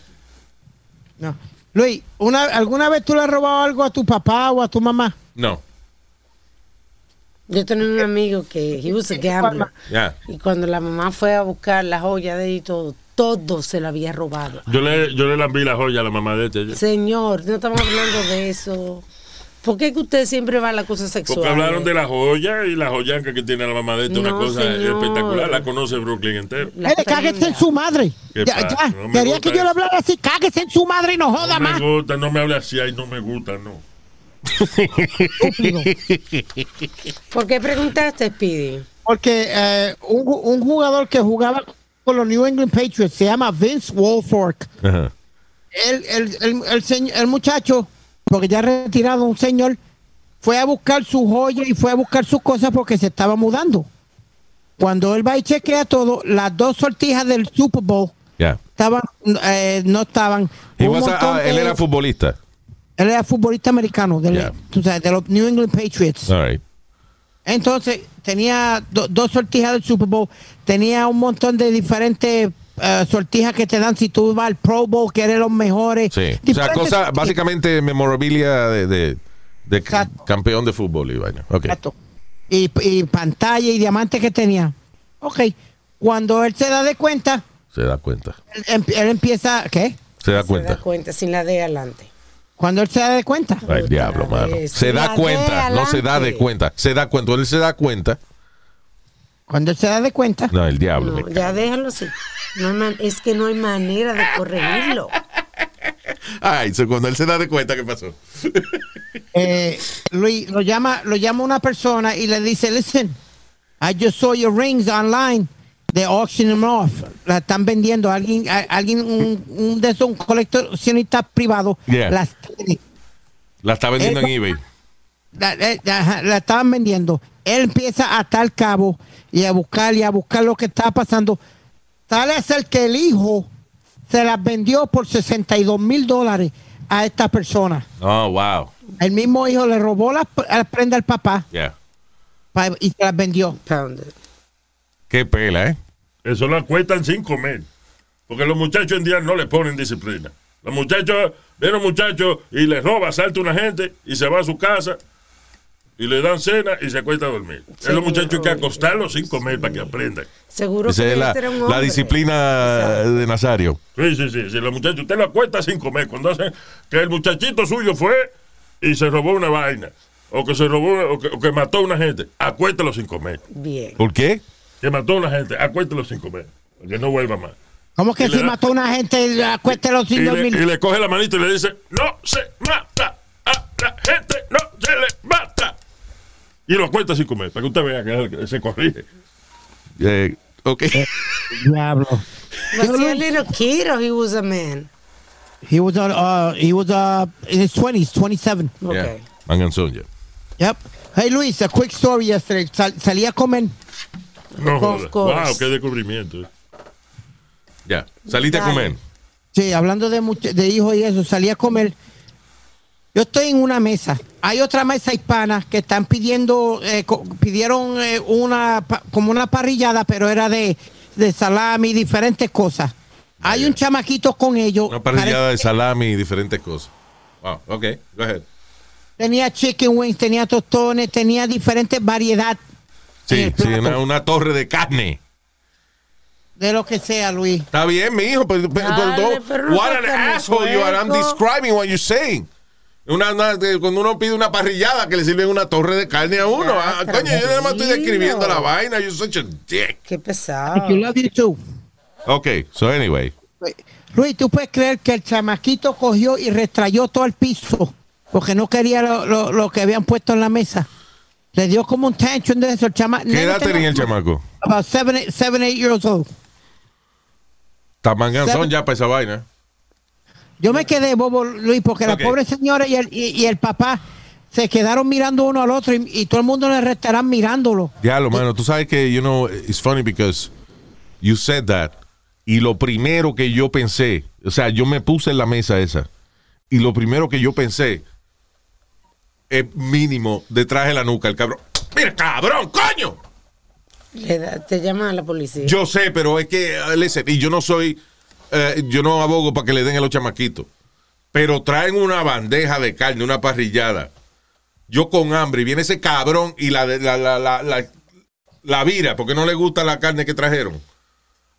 Speaker 4: No. Luis, una, ¿alguna vez tú le has robado algo a tu papá o a tu mamá?
Speaker 1: No.
Speaker 2: Yo tenía un amigo que he was a gambler. Y cuando la mamá fue a buscar la joya de él y todo, todo se lo había robado.
Speaker 3: Yo le, yo le lambí la joya a la mamá de este.
Speaker 2: Señor, no estamos hablando de eso. ¿Por qué que usted siempre va a la cosa sexual?
Speaker 3: Porque hablaron de la joya y la joyanca que tiene la mamá de una cosa
Speaker 2: señor.
Speaker 3: espectacular. La conoce Brooklyn entero.
Speaker 2: La
Speaker 4: Mire, cáguese en su madre.
Speaker 3: ¿Qué
Speaker 4: Ya.
Speaker 3: No
Speaker 4: Quería que yo le hablara así. Cáguese en su madre y no joda
Speaker 3: No me
Speaker 4: más.
Speaker 3: gusta, no me hable así, ay, no me gusta, no.
Speaker 2: ¿Por qué preguntaste, Speedy?
Speaker 4: Porque eh, un, un jugador que jugaba con los New England Patriots se llama Vince Wolfork.
Speaker 1: Ajá.
Speaker 4: El, el, el, el, el muchacho, porque ya retirado, un señor, fue a buscar su joya y fue a buscar sus cosas porque se estaba mudando. Cuando él va y chequea todo, las dos sortijas del Super Bowl estaban, eh, no estaban.
Speaker 1: A-
Speaker 4: montón
Speaker 1: ah, él
Speaker 4: de-
Speaker 1: era futbolista.
Speaker 4: él era futbolista americano, de,
Speaker 1: Yeah.
Speaker 4: tú sabes, de los New England Patriots.
Speaker 1: All right.
Speaker 4: Entonces, tenía do- dos sortijas del Super Bowl, tenía un montón de diferentes eh, sortijas que te dan si tú vas al Pro Bowl, que eres los mejores.
Speaker 1: Sí. O sea,
Speaker 4: Diferentes
Speaker 1: cosa,
Speaker 4: sortijas.
Speaker 1: básicamente memorabilia de, de, de
Speaker 4: Exacto.
Speaker 1: campeón de fútbol y vaina. Ok.
Speaker 4: Exacto. Y, y pantalla y diamantes que tenía. Ok. Cuando él se da de cuenta,
Speaker 1: Se da cuenta.
Speaker 4: él, em- él empieza, ¿qué?
Speaker 1: Se da
Speaker 2: Se
Speaker 1: cuenta.
Speaker 2: da cuenta, sin la de adelante.
Speaker 4: Cuando él se da de cuenta,
Speaker 1: Ay, diablo, mano. Se da cuenta, no se da de cuenta. Se da cuenta. Él se da cuenta.
Speaker 4: Cuando él se da de cuenta,
Speaker 1: No, el diablo.
Speaker 2: No, ya déjalo así. No hay man- es que no hay manera de corregirlo.
Speaker 1: Ay, so cuando él se da de cuenta, ¿qué pasó?
Speaker 4: eh, Luis lo llama, lo llama una persona y le dice, listen, I just saw your rings online. They auction them off. La están vendiendo. Alguien, a- alguien un, un de esos un coleccionista privado.
Speaker 1: Yeah.
Speaker 4: Las.
Speaker 1: La está vendiendo
Speaker 4: Él-
Speaker 1: en eBay.
Speaker 4: la, eh, la estaban vendiendo. Él empieza a atar cabo y a buscar y a buscar lo que estaba pasando. Tal es el que el hijo se las vendió por 62 mil dólares a esta persona.
Speaker 1: Oh, wow.
Speaker 4: El mismo hijo le robó las las prendas al papá
Speaker 1: Yeah.
Speaker 4: pa- y se las vendió.
Speaker 1: Qué pela, ¿eh?
Speaker 3: Eso lo cuestan sin comer. Porque los muchachos en día no le ponen disciplina. Los muchachos, ven a un muchacho y le roba, salta una gente y se va a su casa y le dan cena y se acuesta a dormir. es los muchachos que acostarlos sin comer para que aprendan.
Speaker 2: Seguro
Speaker 1: Esa
Speaker 2: que
Speaker 1: es la,
Speaker 2: un
Speaker 1: la disciplina de Nazario.
Speaker 3: Sí, sí, sí. Si los muchachos, usted lo acuesta sin comer. Cuando hacen que el muchachito suyo fue y se robó una vaina, o que se robó, o que, o que mató a una gente, acuéstelo sin comer.
Speaker 2: Bien.
Speaker 1: ¿Por qué?
Speaker 3: Que mató a una gente, acuéstelo sin comer. Que no vuelva más.
Speaker 4: ¿Cómo que
Speaker 3: Y
Speaker 4: si
Speaker 3: da-
Speaker 4: mató a una gente, acuéstelo sin dormir?
Speaker 3: y le coge la manito y le dice, no se mata a la gente, no se le mata. Y lo acuesta sin comer, para que usted vea que se corrige.
Speaker 1: Eh, ok.
Speaker 4: Diablo.
Speaker 2: Was he a little kid or he was a man?
Speaker 4: He was, uh, uh, he was uh, in his 20s, 27.
Speaker 2: Okay.
Speaker 1: Yeah.
Speaker 4: Yep. Hey Luis, a quick story yesterday. Sal- salí a comer.
Speaker 3: No
Speaker 2: course.
Speaker 3: Wow, qué descubrimiento.
Speaker 1: Ya. Saliste a comer.
Speaker 4: Sí, hablando de, much- de hijos y eso, salí a comer. Yo estoy en una mesa. Hay otra mesa hispana que están pidiendo, eh, pidieron eh, una, como una parrillada, pero era de, de salami, diferentes cosas. Hay un chamaquito con ellos.
Speaker 1: Una parrillada de salami y diferentes cosas. Wow. Ok. Go ahead.
Speaker 4: Tenía chicken wings, tenía tostones, tenía diferentes variedad
Speaker 1: Sí, sí, una, una torre de carne.
Speaker 4: de lo que sea, Luis.
Speaker 1: Está bien, mi hijo, pero, pero-
Speaker 2: Dale,
Speaker 1: what an asshole you are. I'm describing what you're saying. Una, una- de- cuando uno pide una parrillada que le sirven una torre de carne a uno.
Speaker 2: Ya,
Speaker 1: Ah, coño, yo nada más estoy describiendo la vaina. You're such a dick.
Speaker 2: Qué pesado.
Speaker 4: You love you too.
Speaker 1: Ok, so anyway.
Speaker 4: Luis, ¿tú puedes creer que el chamaquito cogió y restrayó todo el piso porque no quería lo, lo- lo que habían puesto en la mesa? Le dio como un tantrum de eso. El chama
Speaker 1: ¿Qué edad tenía el chamaco?
Speaker 4: About seven, eight- seven, eight years old.
Speaker 1: Está manganzón ya para esa vaina.
Speaker 4: Yo me quedé bobo, Luis, porque la pobre señora y el, y, y el papá se quedaron mirando uno al otro y, y todo el mundo en el restaurante mirándolo.
Speaker 1: Diablo, mano, tú sabes que, you know, it's funny because you said that. Y lo primero que yo pensé, o sea, yo me puse en la mesa esa. Y lo primero que yo pensé es mínimo detrás de la nuca, el cabrón. ¡Mira, cabrón, coño!
Speaker 2: Le da- te llaman a la policía.
Speaker 1: Yo sé, pero es que, listen, y yo no soy, eh, yo no abogo para que le den a los chamaquitos. Pero traen una bandeja de carne, una parrillada. Yo con hambre, y viene ese cabrón y la, la, la, la, la, la vira, porque no le gusta la carne que trajeron.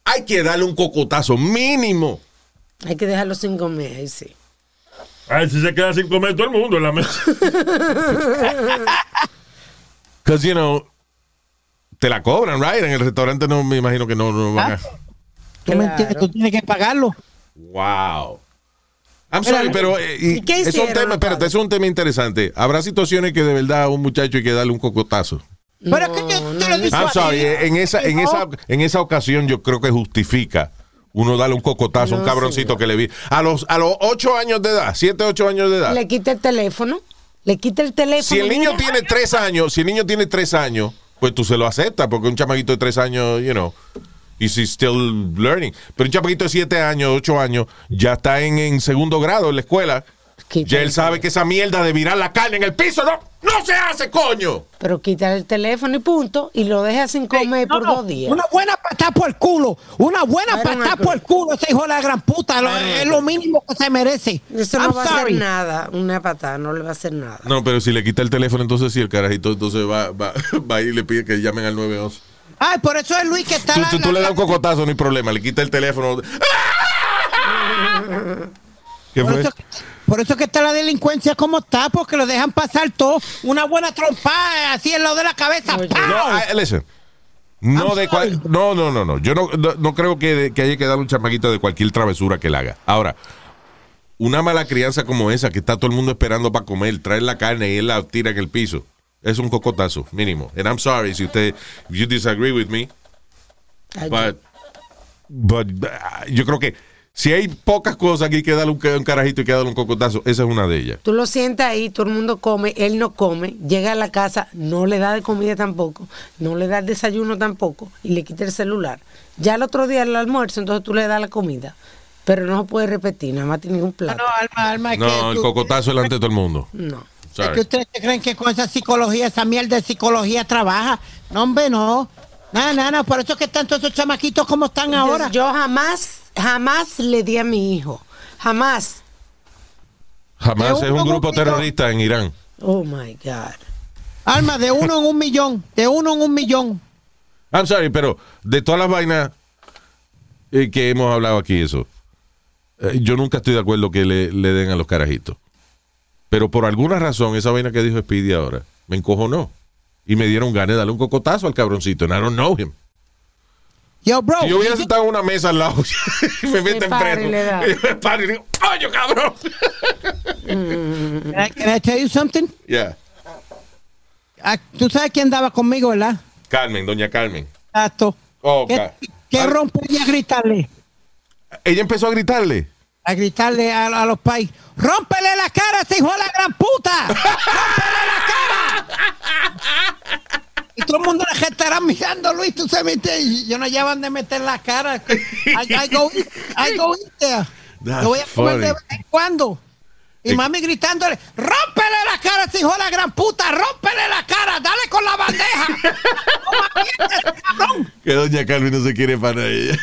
Speaker 1: Hay que darle un cocotazo mínimo.
Speaker 2: Hay que dejarlo sin comer, ahí sí.
Speaker 3: Ay, si se queda sin comer todo el mundo en la mesa.
Speaker 1: Because, you know, te la cobran, right? En el restaurante no me imagino que no, no van a...
Speaker 4: ¿Tú me entiendes? Tú tienes que pagarlo.
Speaker 1: Wow. I'm sorry, pero eh, y-
Speaker 2: ¿y qué
Speaker 1: es un tema, espérate, es un tema interesante. Habrá situaciones que de verdad a un muchacho hay que darle un cocotazo.
Speaker 4: Pero es que yo te lo
Speaker 1: I'm sorry, eh, en esa, en esa, en esa ocasión yo creo que justifica uno darle un cocotazo a un cabroncito
Speaker 2: señor.
Speaker 1: que le vi. A los, a los 8 años de edad, 7, 8 años de edad.
Speaker 2: Le quita el teléfono. Le quita el teléfono.
Speaker 1: Si el niño
Speaker 2: mira.
Speaker 1: tiene 3 años, si el niño tiene 3 años, pues tú se lo aceptas, porque un chamaquito de 3 años, you know, is still learning. Pero un chamaquito de 7 años, 8 años, ya está en, en segundo grado en la escuela.
Speaker 2: Quita
Speaker 1: Ya él sabe que esa mierda de virar la carne en el piso no, no se hace, coño.
Speaker 2: Pero quita el teléfono y punto. Y lo deja sin comer
Speaker 4: No,
Speaker 2: por
Speaker 4: no,
Speaker 2: dos días.
Speaker 4: Una buena patada por el culo. Una buena patada por el culo, ese hijo de la gran puta. Lo- es lo mínimo que se merece.
Speaker 2: Eso no
Speaker 4: I'm
Speaker 2: va a hacer nada. Una patada no le va a hacer nada.
Speaker 1: No, pero si le quita el teléfono, entonces sí, el carajito entonces va, va, va a ir y le pide que llamen al 911.
Speaker 4: Ay, por eso es Luis que está.
Speaker 1: Tú,
Speaker 4: la-
Speaker 1: tú- tú
Speaker 4: la-
Speaker 1: le das un cocotazo, no hay problema, le quita el teléfono. ¿Qué
Speaker 4: Por
Speaker 1: fue?
Speaker 4: eso, por eso que está la delincuencia como está, porque lo dejan pasar todo. Una buena trompada así en lado de la cabeza.
Speaker 1: No, I- listen. No, de cual- no, no, no, no. Yo no, no, no creo que, que haya que dar un chamaquito de cualquier travesura que le haga. Ahora, una mala crianza como esa, que está todo el mundo esperando para comer, traer la carne y él la tira en el piso, es un cocotazo, mínimo. And I'm sorry si usted, if you disagree with me, but, but, uh, yo creo que si hay pocas cosas que hay que darle un, un carajito y que darle un cocotazo, esa es una de ellas.
Speaker 2: Tú lo sientas ahí, todo el mundo come, él no come, llega a la casa, no le da de comida tampoco, no le da el desayuno tampoco y le quita el celular. Ya el otro día el almuerzo, entonces tú le das la comida, pero no se puede repetir, nada más tiene ningún
Speaker 4: No,
Speaker 2: plato.
Speaker 4: Alma, Alma,
Speaker 1: No,
Speaker 4: que
Speaker 1: el
Speaker 4: tú-
Speaker 1: cocotazo delante de todo el mundo.
Speaker 2: No.
Speaker 4: Es que ustedes creen que con esa psicología, esa mierda de psicología trabaja. No, hombre, no. Nada, nada, nada. Por eso es que están todos esos chamaquitos como están ahora.
Speaker 2: Yo jamás, jamás le di a mi hijo, jamás.
Speaker 1: Jamás es un
Speaker 4: un
Speaker 1: grupo terrorista en Irán.
Speaker 2: Oh my God.
Speaker 4: Alma, de uno en un millón. De uno en un millón.
Speaker 1: I'm sorry, pero de todas las vainas eh, que hemos hablado aquí, eso, eh, yo nunca estoy de acuerdo que le, le den a los carajitos. Pero por alguna razón, esa vaina que dijo Speedy ahora, me encojonó. Y me dieron ganas de darle un cocotazo al cabroncito. And I don't know him.
Speaker 4: Yo, bro.
Speaker 1: Si yo hubiera sentado en una mesa al lado y me meten preso.
Speaker 2: le da.
Speaker 1: y me paro y digo, ¡coño, cabrón!
Speaker 4: Can I, can I tell you something?
Speaker 1: Yeah.
Speaker 4: Ah, Tú sabes quién andaba conmigo, ¿verdad?
Speaker 1: Carmen, doña Carmen.
Speaker 4: Exacto.
Speaker 1: Oh,
Speaker 4: ¿Qué,
Speaker 1: ca-
Speaker 4: qué rompe y a gritarle?
Speaker 1: Ella empezó a gritarle.
Speaker 4: A gritarle a, a los pais. ¡Rómpele la cara a ese hijo de la gran puta! ¡Rómpele la cara! Y todo el mundo la estará mirando, Luis, tú se metes. y Yo no llevo dónde meter la cara. I, I go, I go in there.
Speaker 1: That's
Speaker 4: Lo voy a comer de vez en cuando. Y mami gritándole, ¡rómpele la cara a ese hijo de la gran puta! ¡Rómpele la cara! ¡Dale con la bandeja! ¡Toma mierda, ese cabrón!
Speaker 1: Que doña Carmen no se quiere para ella.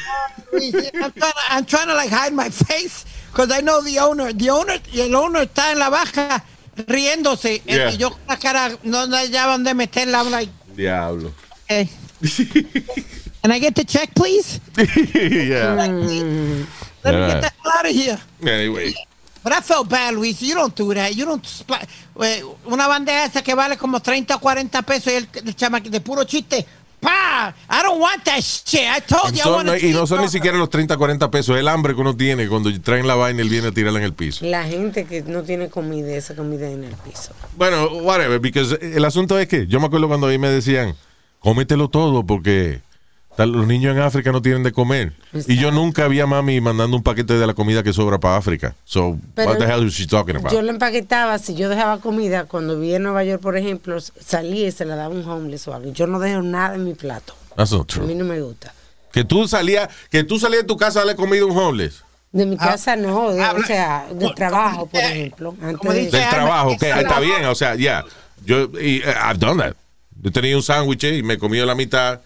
Speaker 4: I'm trying, to, I'm trying to like hide my face because I know the owner. The owner el owner está en la baja riéndose
Speaker 1: Yeah.
Speaker 4: y yo con la cara no no hallaba dónde meterla. I'm like,
Speaker 1: Diablo.
Speaker 4: hey. Can I get the check, please?
Speaker 1: yeah.
Speaker 4: Let me
Speaker 1: Yeah.
Speaker 4: get the hell out of here.
Speaker 1: Anyway.
Speaker 4: But I felt bad, Luis. You don't do that. You don't. Una bandeja esa que vale como 30 o 40 pesos y el, el chama de puro chiste. Pa! I don't want that shit. I told you I
Speaker 1: Son-
Speaker 4: wanna
Speaker 1: y no son ni siquiera los 30, 40 pesos. El hambre que uno tiene cuando traen la vaina y él viene a tirarla en el piso.
Speaker 2: La gente que no tiene comida, esa comida en el piso.
Speaker 1: Bueno, whatever, because el asunto es que yo me acuerdo cuando ahí me decían, cómetelo todo porque Los niños en África no tienen de comer. Y yo nunca vi a mami mandando un paquete de la comida que sobra para África. So,
Speaker 2: Pero
Speaker 1: what the hell is she talking about?
Speaker 2: Yo lo empaquetaba, si yo dejaba comida, cuando vivía en Nueva York, por ejemplo, salía y se la daba un homeless o algo. Yo no dejo nada en mi plato.
Speaker 1: That's not
Speaker 2: A mí no me gusta.
Speaker 1: Que tú salías, que tú salías de tu casa a darle comida a un homeless.
Speaker 2: De mi casa no, de- o
Speaker 4: habla-
Speaker 2: sea, de
Speaker 4: como
Speaker 2: trabajo, por ejemplo. Antes de-
Speaker 4: dice-
Speaker 1: Del trabajo, que
Speaker 4: es
Speaker 1: está bien, o sea, ya. Yo, y, eh, I've done that. Yo tenía un sándwich y me comí la mitad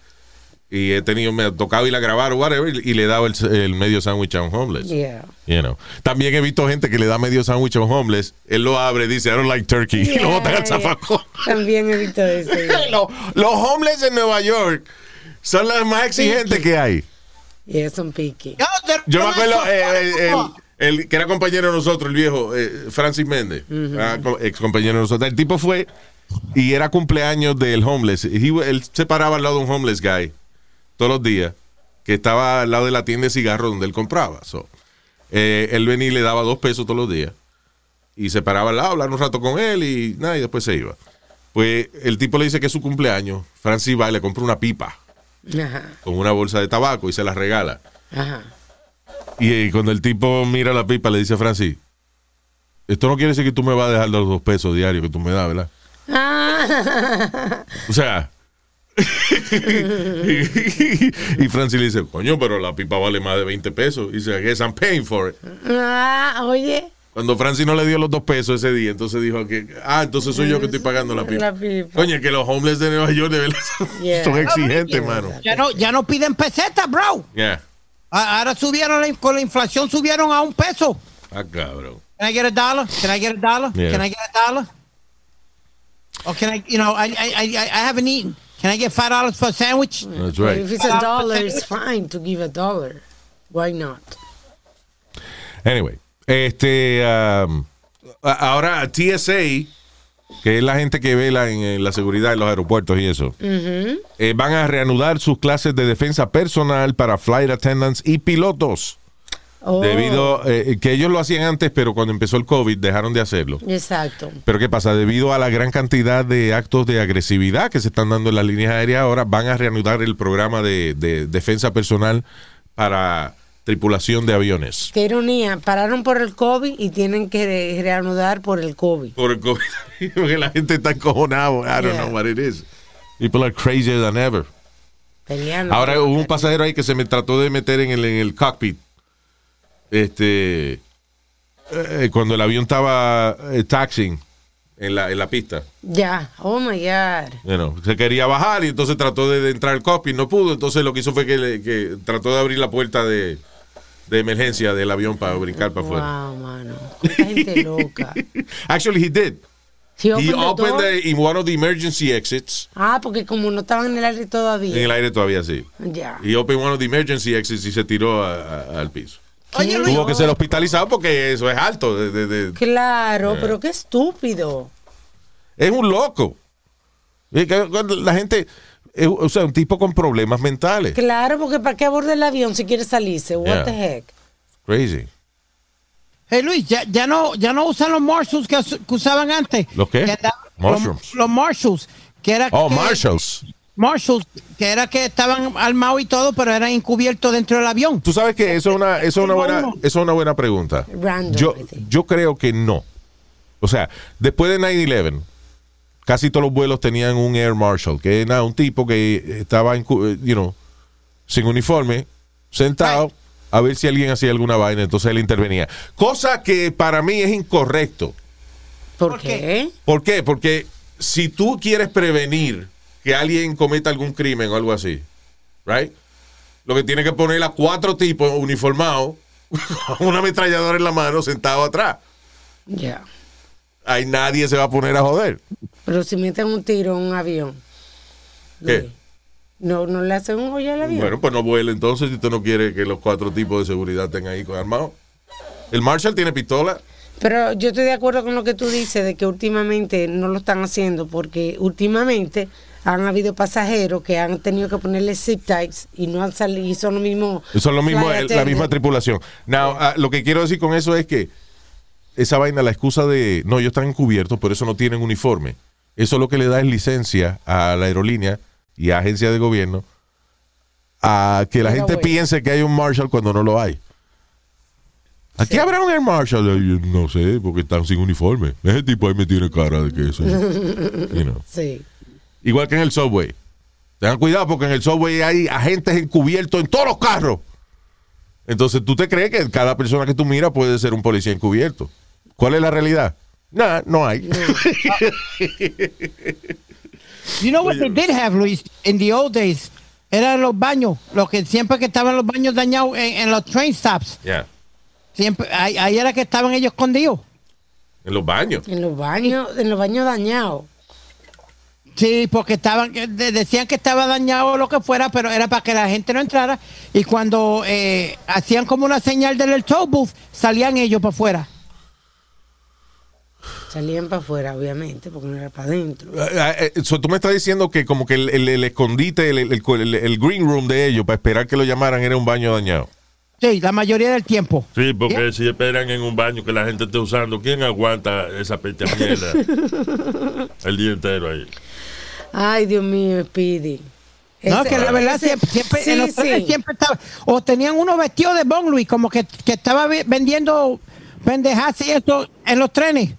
Speaker 1: y he tenido, me ha tocado ir a grabar o whatever y, le he dado el, el medio sándwich a un homeless.
Speaker 2: Yeah.
Speaker 1: You know. También he visto gente que le da medio sándwich a un homeless, él lo abre, dice, I don't like turkey, y lo botan al
Speaker 2: Yeah, yeah.
Speaker 1: zafacón.
Speaker 2: También he visto eso. yeah.
Speaker 1: los, los homeless en Nueva York son los más exigentes que hay.
Speaker 2: Yeah, son picky.
Speaker 4: Yo,
Speaker 1: me acuerdo, eh, el, el- el que era compañero de nosotros, el viejo, eh, Francis Méndez, ah, co- ex compañero de nosotros. El tipo fue y era cumpleaños del homeless. He él se paraba al lado de un homeless guy todos los días, que estaba al lado de la tienda de cigarros donde él compraba. So, eh, él venía y le daba dos pesos todos los días. Y se paraba al lado, hablar un rato con él y nada, y después se iba. Pues el tipo le dice que es su cumpleaños. Francis va y le compra una pipa
Speaker 2: Ajá,
Speaker 1: con una bolsa de tabaco y se la regala.
Speaker 2: ajá.
Speaker 1: Y, eh, cuando el tipo mira la pipa, le dice a Francis, esto no quiere decir que tú me vas a dejar los dos pesos diarios que tú me das, ¿verdad?
Speaker 2: Ah,
Speaker 1: O sea... y Francis le dice, coño, pero la pipa vale más de 20 pesos. Y dice, I guess I'm paying for it.
Speaker 2: ah, oye,
Speaker 1: Cuando Francis no le dio los dos pesos ese día, entonces dijo que, ah, entonces soy yo que estoy pagando la pipa.
Speaker 2: La pipa.
Speaker 1: Coño, que los homeless de Nueva York de verdad son,
Speaker 2: Yeah.
Speaker 1: son exigentes,
Speaker 2: Yeah.
Speaker 1: mano.
Speaker 4: Ya no, ya no piden pesetas, bro.
Speaker 1: Yeah.
Speaker 4: Ahora subieron, la- con la inflación subieron a un peso.
Speaker 1: Ah, cabrón.
Speaker 4: Can I get a dollar? Can I get a dollar?
Speaker 1: Yeah.
Speaker 4: Can I get a dollar? Or can I, you know, I, I, I, I haven't eaten. Can I get five dollars for a sandwich?
Speaker 1: That's right.
Speaker 2: if it's a dollar, it's fine to give a dollar. Why not?
Speaker 1: Anyway, este, um, ahora TSA, que es la gente que vela en, en la seguridad en los aeropuertos y eso, eh, van a reanudar sus clases de defensa personal para flight attendants y pilotos.
Speaker 2: Oh,
Speaker 1: Debido eh, que ellos lo hacían antes, pero cuando empezó el COVID dejaron de hacerlo.
Speaker 2: Exacto.
Speaker 1: Pero ¿qué pasa? Debido a la gran cantidad de actos de agresividad que se están dando en las líneas aéreas, ahora van a reanudar el programa de, de defensa personal para tripulación de aviones.
Speaker 2: Qué ironía. Pararon por el COVID y tienen que re- reanudar por el COVID.
Speaker 1: Por el COVID. Porque la gente está encojonada. I don't
Speaker 2: Yeah.
Speaker 1: know what it is. People are crazier than ever.
Speaker 2: Peleando.
Speaker 1: Ahora hubo un pasajero ahí que se me trató de meter en el, en el cockpit. Este. eh, cuando el avión estaba eh, taxiing en la, en la pista.
Speaker 2: Ya. Oh my God.
Speaker 1: Know, se quería bajar y entonces trató de, de entrar al cockpit, no pudo. Entonces lo que hizo fue que, le- que trató de abrir la puerta de, de emergencia del avión para brincar para afuera.
Speaker 2: Wow, mano. Cuánta gente loca.
Speaker 1: Actually, he did.
Speaker 2: He
Speaker 1: He
Speaker 2: opened the
Speaker 1: in one of the emergency exits.
Speaker 2: Ah, porque como no estaban en el aire todavía.
Speaker 1: En el aire todavía sí.
Speaker 2: Ya.
Speaker 1: He opened one of the emergency exits y se tiró a- a- al piso.
Speaker 4: Oye, Luis,
Speaker 1: Tuvo que ser hospitalizado porque eso es alto. de- de- de-
Speaker 2: Claro, pero qué estúpido.
Speaker 1: es un loco. La gente, es- o sea, un tipo con problemas mentales.
Speaker 2: Claro, porque ¿para qué aborde el avión si quiere salirse? What
Speaker 1: Yeah.
Speaker 2: the heck?
Speaker 1: Crazy.
Speaker 4: Hey Luis, ya, ya no, ya no usan los Marshalls que, us- que usaban antes.
Speaker 1: ¿Los qué?
Speaker 4: Que andaban-
Speaker 1: Mushrooms.
Speaker 4: Los, los Marshalls, que era
Speaker 1: Oh,
Speaker 4: que-
Speaker 1: Marshalls.
Speaker 4: Marshalls, que era que estaban armados y todo, pero eran encubiertos dentro del avión.
Speaker 1: Tú sabes que eso es una, eso es una buena, eso es una buena pregunta.
Speaker 2: Random,
Speaker 1: Yo, yo creo que no. O sea, después de 9-11, casi todos los vuelos tenían un Air Marshal, que era un tipo que estaba, en, eh, you know, sin uniforme, sentado, a ver si alguien hacía alguna vaina, entonces él intervenía. Cosa que para mí es incorrecto.
Speaker 2: ¿Por,
Speaker 4: ¿Por
Speaker 2: qué?
Speaker 4: qué?
Speaker 1: ¿Por qué? Porque si tú quieres prevenir que alguien cometa algún crimen o algo así, right? Lo que tiene que poner a cuatro tipos uniformados con una ametralladora en la mano sentado atrás.
Speaker 2: Ya.
Speaker 1: Ahí nadie se va a poner a joder.
Speaker 2: Pero si meten un tiro en un avión.
Speaker 1: ¿Qué?
Speaker 2: No, no le hacen un hoyo al avión.
Speaker 1: Bueno, pues no vuele entonces si usted no quiere que los cuatro tipos de seguridad estén ahí con armados. El Marshall tiene pistola.
Speaker 2: Pero yo estoy de acuerdo con lo que tú dices de que últimamente no lo están haciendo porque últimamente han habido pasajeros que han tenido que ponerle zip ties y no han salido y son lo mismo.
Speaker 1: Son lo mismo, el- la misma tripulación. Now, ah, lo que quiero decir con eso es que esa vaina, la excusa de no, ellos están encubiertos, por eso no tienen uniforme. Eso lo que le da es licencia a la aerolínea y a agencias de gobierno a que la gente piense que hay un Marshall cuando no lo hay. Aquí habrá un Air Marshal, Eh, no sé, porque están sin uniforme. Ese tipo ahí me tiene cara de que eso. you know.
Speaker 2: Sí.
Speaker 1: Igual que en el subway. Tengan cuidado porque en el subway hay agentes encubiertos en todos los carros. Entonces tú te crees que cada persona que tú miras puede ser un policía encubierto. ¿Cuál es la realidad? Nada, no hay.
Speaker 4: You know what they did have, Luis, in the old days? Eran los baños, los que siempre que estaban los baños dañados en, en los train stops.
Speaker 1: Ya.
Speaker 4: Siempre, ahí, ahí era que estaban ellos escondidos.
Speaker 1: En los baños.
Speaker 2: En los baños, en los baños dañados.
Speaker 4: Sí, porque estaban, decían que estaba dañado o lo que fuera, pero era para que la gente no entrara. Y cuando eh, hacían como una señal del toll booth, salían ellos para afuera.
Speaker 2: Salían para afuera, obviamente, porque no era para adentro.
Speaker 1: Eh, eh, so, tú me estás diciendo que como que el, el- el escondite, el, el- el- el green room de ellos para esperar que lo llamaran era un baño dañado.
Speaker 4: Sí, la mayoría del tiempo.
Speaker 3: Sí, porque si esperan en un baño que la gente esté usando, ¿quién aguanta esa peste mierda el día entero ahí?
Speaker 2: Ay, Dios mío, Speedy.
Speaker 4: No,
Speaker 2: Ese-
Speaker 4: que la verdad
Speaker 2: ese-
Speaker 4: siempre, siempre,
Speaker 2: sí,
Speaker 4: en los trenes
Speaker 2: sí.
Speaker 4: siempre estaba. O tenían unos vestidos de Bon Luis, como que, que estaba ve- vendiendo pendejas y esto en los trenes.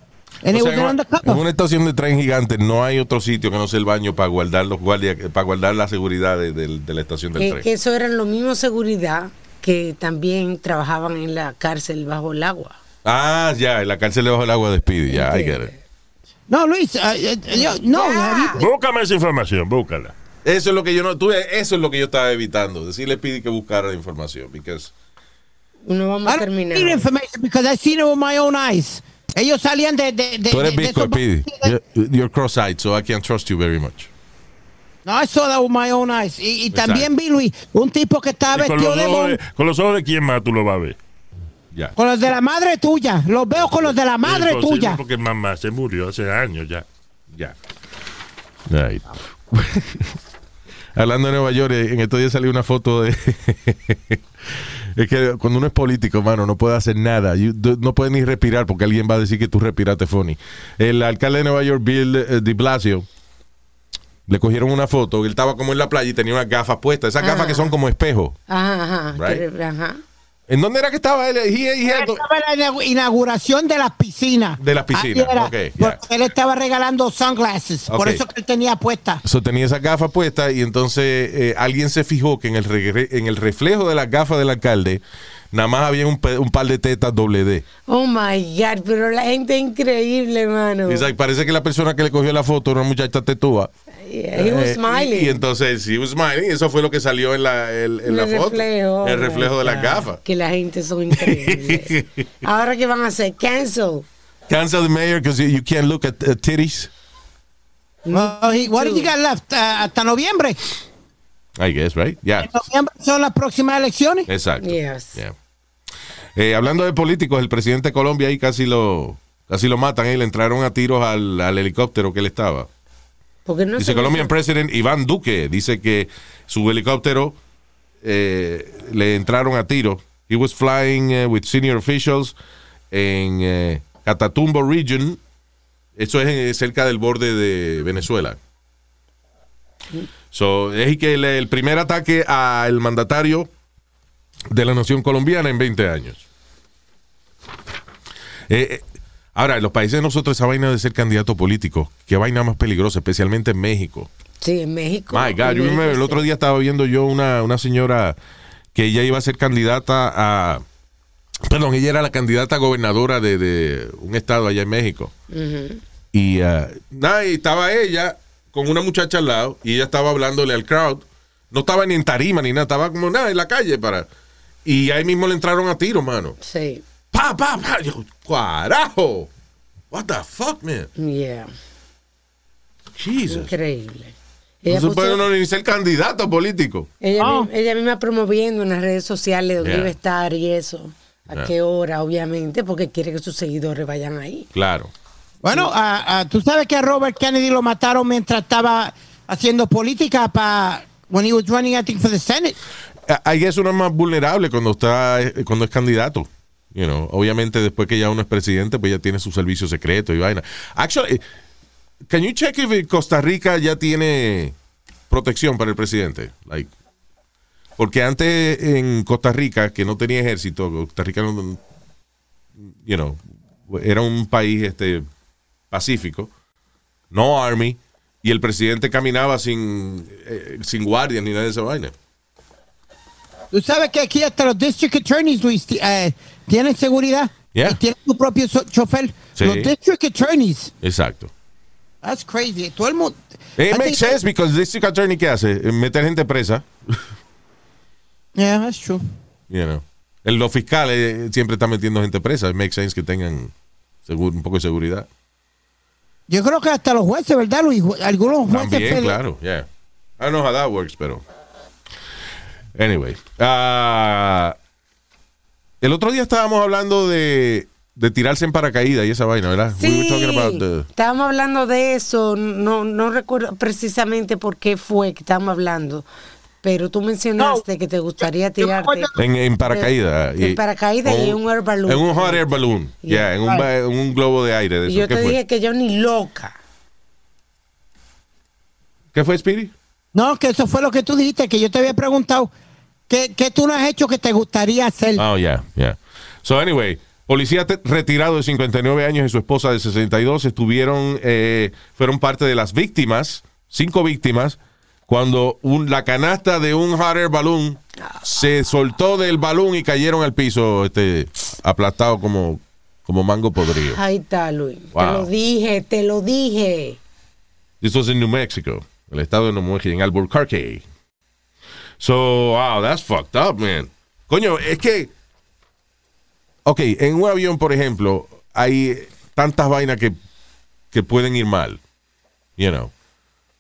Speaker 4: En
Speaker 1: O
Speaker 4: el
Speaker 1: sea, en, una, en una estación de tren gigante no hay otro sitio que no sea el baño para guardar los guardias, para guardar la seguridad de, de- de la estación del
Speaker 2: que,
Speaker 1: tren.
Speaker 2: que eso eran los mismos seguridad que también trabajaban en la cárcel bajo el agua.
Speaker 1: Ah, ya, en la cárcel debajo del agua de Speedy, ya, I get it.
Speaker 4: No, Luis, ah, eh, yo- no.
Speaker 2: Ya.
Speaker 3: Búscame esa información, búscala.
Speaker 1: Eso es lo que yo no, tú, eso es lo que yo estaba evitando, decirle a Speedy que buscara la información, because
Speaker 2: No vamos
Speaker 4: I
Speaker 2: a terminar.
Speaker 4: need information because I seen it with my own eyes. Ellos salían de. de, de
Speaker 1: tú eres
Speaker 4: de- botes de-
Speaker 1: You're, you're cross-eyed, so I can't trust you very much.
Speaker 4: No, I saw that with my own eyes. Y, y también vi, Luis, un tipo que estaba vestido de,
Speaker 3: con los ojos de quién más tú lo vas a ver.
Speaker 1: Ya.
Speaker 4: Con los de la madre tuya. Los veo con los de la madre tuya.
Speaker 3: Porque mamá se murió hace años ya.
Speaker 1: Ya. Right. Hablando de Nueva York, eh, en estos días salió una foto de. es que cuando uno es político, mano, no puede hacer nada. You- no puede ni respirar porque alguien va a decir que tú respiraste funny. El alcalde de Nueva York, Bill eh, de Blasio, le cogieron una foto. Él estaba como en la playa y tenía unas gafas puestas. Esas gafas
Speaker 2: Ah.
Speaker 1: que son como espejo.
Speaker 2: Ajá, ajá.
Speaker 1: Right.
Speaker 2: que- ajá.
Speaker 1: ¿En dónde era que estaba él? He- he had-
Speaker 4: Estaba en la inaug- inauguración de las piscinas.
Speaker 1: De las piscinas,
Speaker 4: era,
Speaker 1: ok, ya.
Speaker 4: porque él estaba regalando sunglasses. Por eso que él tenía puesta.
Speaker 1: So, tenía esas gafas puestas y entonces eh, alguien se fijó que en el, en el reflejo de las gafas del alcalde nada más había un, par de tetas doble D.
Speaker 2: Oh my God, pero la gente es increíble, hermano.
Speaker 1: Y, like, parece que la persona que le cogió la foto era una muchacha tetúa.
Speaker 2: Yeah, he was
Speaker 1: Eh,
Speaker 2: smiling.
Speaker 1: Y, y entonces, he was smiling. Eso fue lo que salió en la, el- en
Speaker 2: El
Speaker 1: la foto.
Speaker 2: reflejo.
Speaker 1: el reflejo de las gafas.
Speaker 2: Que la gente son increíbles. Ahora que van a hacer cancel.
Speaker 1: Cancel the mayor because you, you can't look at uh, titties.
Speaker 4: Well, he- what did you got left? Ah, hasta noviembre.
Speaker 1: I guess, right? Yeah.
Speaker 4: En noviembre son las próximas elecciones.
Speaker 1: Exacto.
Speaker 2: Yes.
Speaker 1: Yeah. Eh, hablando de políticos, el presidente de Colombia ahí casi lo, casi lo matan. eh, Le entraron a tiros al, al helicóptero que él estaba.
Speaker 2: Porque no
Speaker 1: Dice Colombian President Iván Duque. Dice que su helicóptero eh, le entraron a tiros. He was flying eh, with senior officials en eh, Catatumbo Region. Eso es cerca del borde de Venezuela. So, es que el, el primer ataque al mandatario de la nación colombiana en 20 años. Eh, eh, ahora, en los países de nosotros, esa vaina de ser candidato político, qué vaina más peligrosa, especialmente en México.
Speaker 2: Sí, en México.
Speaker 1: My God, yo me- el otro día estaba viendo yo una, una señora que ella iba a ser candidata a. Perdón, ella era la candidata a gobernadora de, de un estado allá en México. Y nada, y estaba ella con una muchacha al lado y ella estaba hablándole al crowd. No estaba ni en tarima ni nada, estaba como nada en la calle para. Y ahí mismo le entraron a tiro, mano.
Speaker 2: Sí.
Speaker 1: Pa, pa, pa. Yo, carajo. What the fuck, man?
Speaker 2: Yeah.
Speaker 1: Jesus.
Speaker 2: Increíble.
Speaker 1: No
Speaker 2: Ella,
Speaker 1: se
Speaker 2: puso-
Speaker 1: puede uno ni ser candidato político.
Speaker 2: ella, ella misma promoviendo en las redes sociales dónde
Speaker 1: Yeah.
Speaker 2: iba a estar y eso. A
Speaker 1: Yeah.
Speaker 2: qué hora, obviamente, porque quiere que sus seguidores vayan ahí.
Speaker 1: Claro.
Speaker 4: Bueno, ah, tú sabes que a Robert Kennedy lo mataron mientras estaba haciendo política para when he was running, I think, for the Senate.
Speaker 1: Ahí es uno más vulnerable cuando está eh, cuando es candidato. You know, obviamente después que ya uno es presidente, pues ya tiene su servicio secreto y vaina. Actually, can you check if Costa Rica ya tiene protección para el presidente? Like, Porque antes en Costa Rica, que no tenía ejército, Costa Rica no, you know, era un país este pacífico, no army, y el presidente caminaba sin, eh, sin guardia ni nada de esa vaina.
Speaker 4: Tú sabes que aquí hasta los district attorneys, Luis, eh, tienen seguridad.
Speaker 1: Yeah.
Speaker 4: Y tienen su propio so- chofer.
Speaker 1: Sí.
Speaker 4: Los district attorneys.
Speaker 1: Exacto.
Speaker 4: That's crazy. Todo el mundo.
Speaker 1: It
Speaker 4: I
Speaker 1: makes sense because district attorney ¿qué hace? Eh, Meter gente presa,
Speaker 4: Yeah, that's true.
Speaker 1: you know. El- Los fiscales eh, siempre están metiendo gente presa. It makes sense que tengan seguro, un poco de seguridad.
Speaker 4: Yo creo que hasta los jueces, ¿verdad, Luis? Algunos jueces.
Speaker 1: También, claro, yeah. I don't know how that works, pero. Anyway. ah, el otro día estábamos hablando de, de tirarse en paracaídas y esa vaina, ¿verdad? We were
Speaker 2: Sí,
Speaker 1: talking about the-
Speaker 2: estábamos hablando de eso, no, no recuerdo precisamente por qué fue que estábamos hablando, pero tú mencionaste que te gustaría tirarte
Speaker 1: en, en paracaídas.
Speaker 2: En paracaídas y en un air balloon.
Speaker 1: En un hot air balloon.
Speaker 2: Yeah,
Speaker 1: en un, ba- en un globo de aire. De
Speaker 2: y
Speaker 1: eso.
Speaker 2: yo
Speaker 1: ¿Qué,
Speaker 2: te
Speaker 1: fue?
Speaker 2: dije que yo ni loca.
Speaker 1: ¿Qué fue, Speedy?
Speaker 4: No, que eso fue lo que tú dijiste, que yo te había preguntado. ¿Qué, qué tú no has hecho que te gustaría hacer?
Speaker 1: Oh, yeah, yeah. So, anyway, policía retirado de 59 años y su esposa de 62 estuvieron, eh, fueron parte de las víctimas, cinco víctimas, cuando un- la canasta de un hot air balloon se soltó del balón y cayeron al piso, este, aplastado como, como mango podrido.
Speaker 2: Ahí está, Luis. Te lo dije, te lo dije.
Speaker 1: This was in New Mexico, el estado de New Mexico, en Albuquerque. So, wow, that's fucked up, man. Coño, es que. Ok, en un avión, por ejemplo, hay tantas vainas que, que pueden ir mal. You know.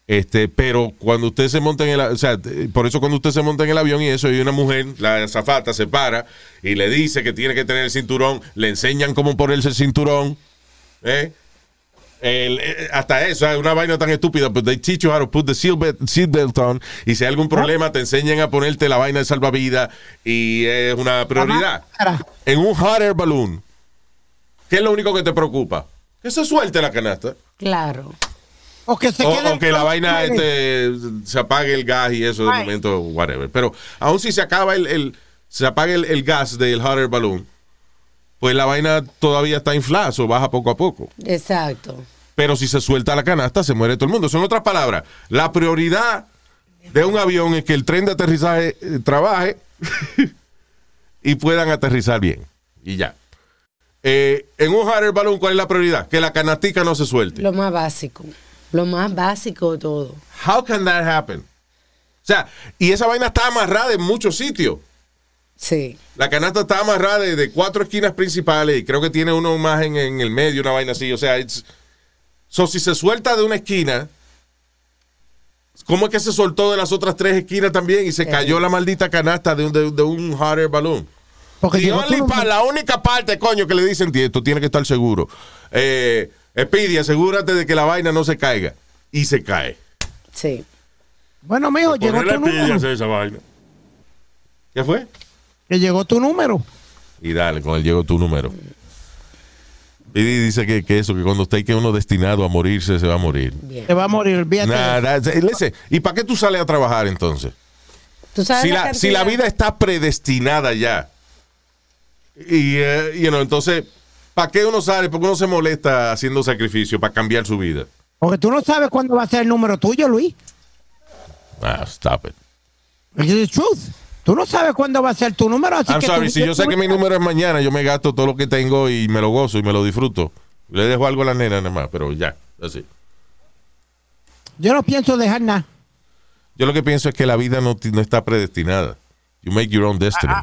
Speaker 1: Este, pero cuando usted se monta en el, o sea, por eso cuando usted se monta en el avión y eso, y una mujer, la azafata, se para y le dice que tiene que tener el cinturón, le enseñan cómo ponerse el cinturón, ¿eh? El- eh, hasta eso, es una vaina tan estúpida, pero they teach you how to put the seatbelt seatbelt on, y si hay algún problema te enseñan a ponerte la vaina de salvavidas, y es una prioridad. En un hot air balloon, ¿qué es lo único que te preocupa? Que se suelte la canasta.
Speaker 2: Claro.
Speaker 4: O que se
Speaker 1: O,
Speaker 4: quede.
Speaker 1: o que la vaina este, se apague el gas y eso de
Speaker 4: Right.
Speaker 1: momento, whatever. Pero aún si se acaba el, el- se apaga el, el gas del hot air balloon, pues la vaina todavía está inflada, o baja poco a poco.
Speaker 2: Exacto.
Speaker 1: Pero si se suelta la canasta, se muere todo el mundo. Son otras palabras. La prioridad de un avión es que el tren de aterrizaje eh, trabaje y puedan aterrizar bien. Y ya. Eh, en un air balloon, ¿cuál es la prioridad? Que la canastica no se suelte.
Speaker 2: Lo más básico. Lo más básico de todo.
Speaker 1: How can that happen? O sea, y esa vaina está amarrada en muchos sitios.
Speaker 2: Sí.
Speaker 1: La canasta está amarrada de, de cuatro esquinas principales y creo que tiene uno más en, en el medio, una vaina así. O sea, it's- so, si se suelta de una esquina, ¿cómo es que se soltó de las otras tres esquinas también y se cayó la maldita canasta de un, de, de un hot air balloon?
Speaker 4: Porque
Speaker 1: The
Speaker 4: llegó
Speaker 1: only pa- la única parte, coño, que le dicen, "Tío, esto tiene que estar seguro. Eh, Speedy, asegúrate de que la vaina no se caiga. Y se cae.
Speaker 2: Sí.
Speaker 4: Bueno, mijo, llegó tu número.
Speaker 3: esa vaina.
Speaker 1: ¿Qué fue?
Speaker 4: Que llegó tu número.
Speaker 1: Y dale, con él llegó tu número. Y dice que, que eso, que cuando usted que uno destinado a morirse, se va a morir.
Speaker 2: Bien.
Speaker 4: Te va a morir, eso.
Speaker 1: Nada, listen, ¿y para qué tú sales a trabajar entonces?
Speaker 2: ¿Tú sabes
Speaker 1: Si
Speaker 2: la
Speaker 1: la, si la vida está predestinada ya. Y, eh, you know, entonces, ¿para qué uno sale? ¿Por qué uno se molesta haciendo sacrificio para cambiar su vida?
Speaker 4: Porque tú no sabes cuándo va a ser el número tuyo, Luis.
Speaker 1: Ah, stop it.
Speaker 4: It's the truth. Tú no sabes cuándo va a ser tu número, así
Speaker 1: I'm
Speaker 4: que
Speaker 1: sorry,
Speaker 4: tú-
Speaker 1: si yo sé que mi número es mañana, yo me gasto todo lo que tengo y me lo gozo y me lo disfruto. Le dejo algo a la nena nada más, pero ya, así.
Speaker 4: Yo no pienso dejar nada.
Speaker 1: Yo lo que pienso es que la vida no, no está predestinada. You make your own destiny.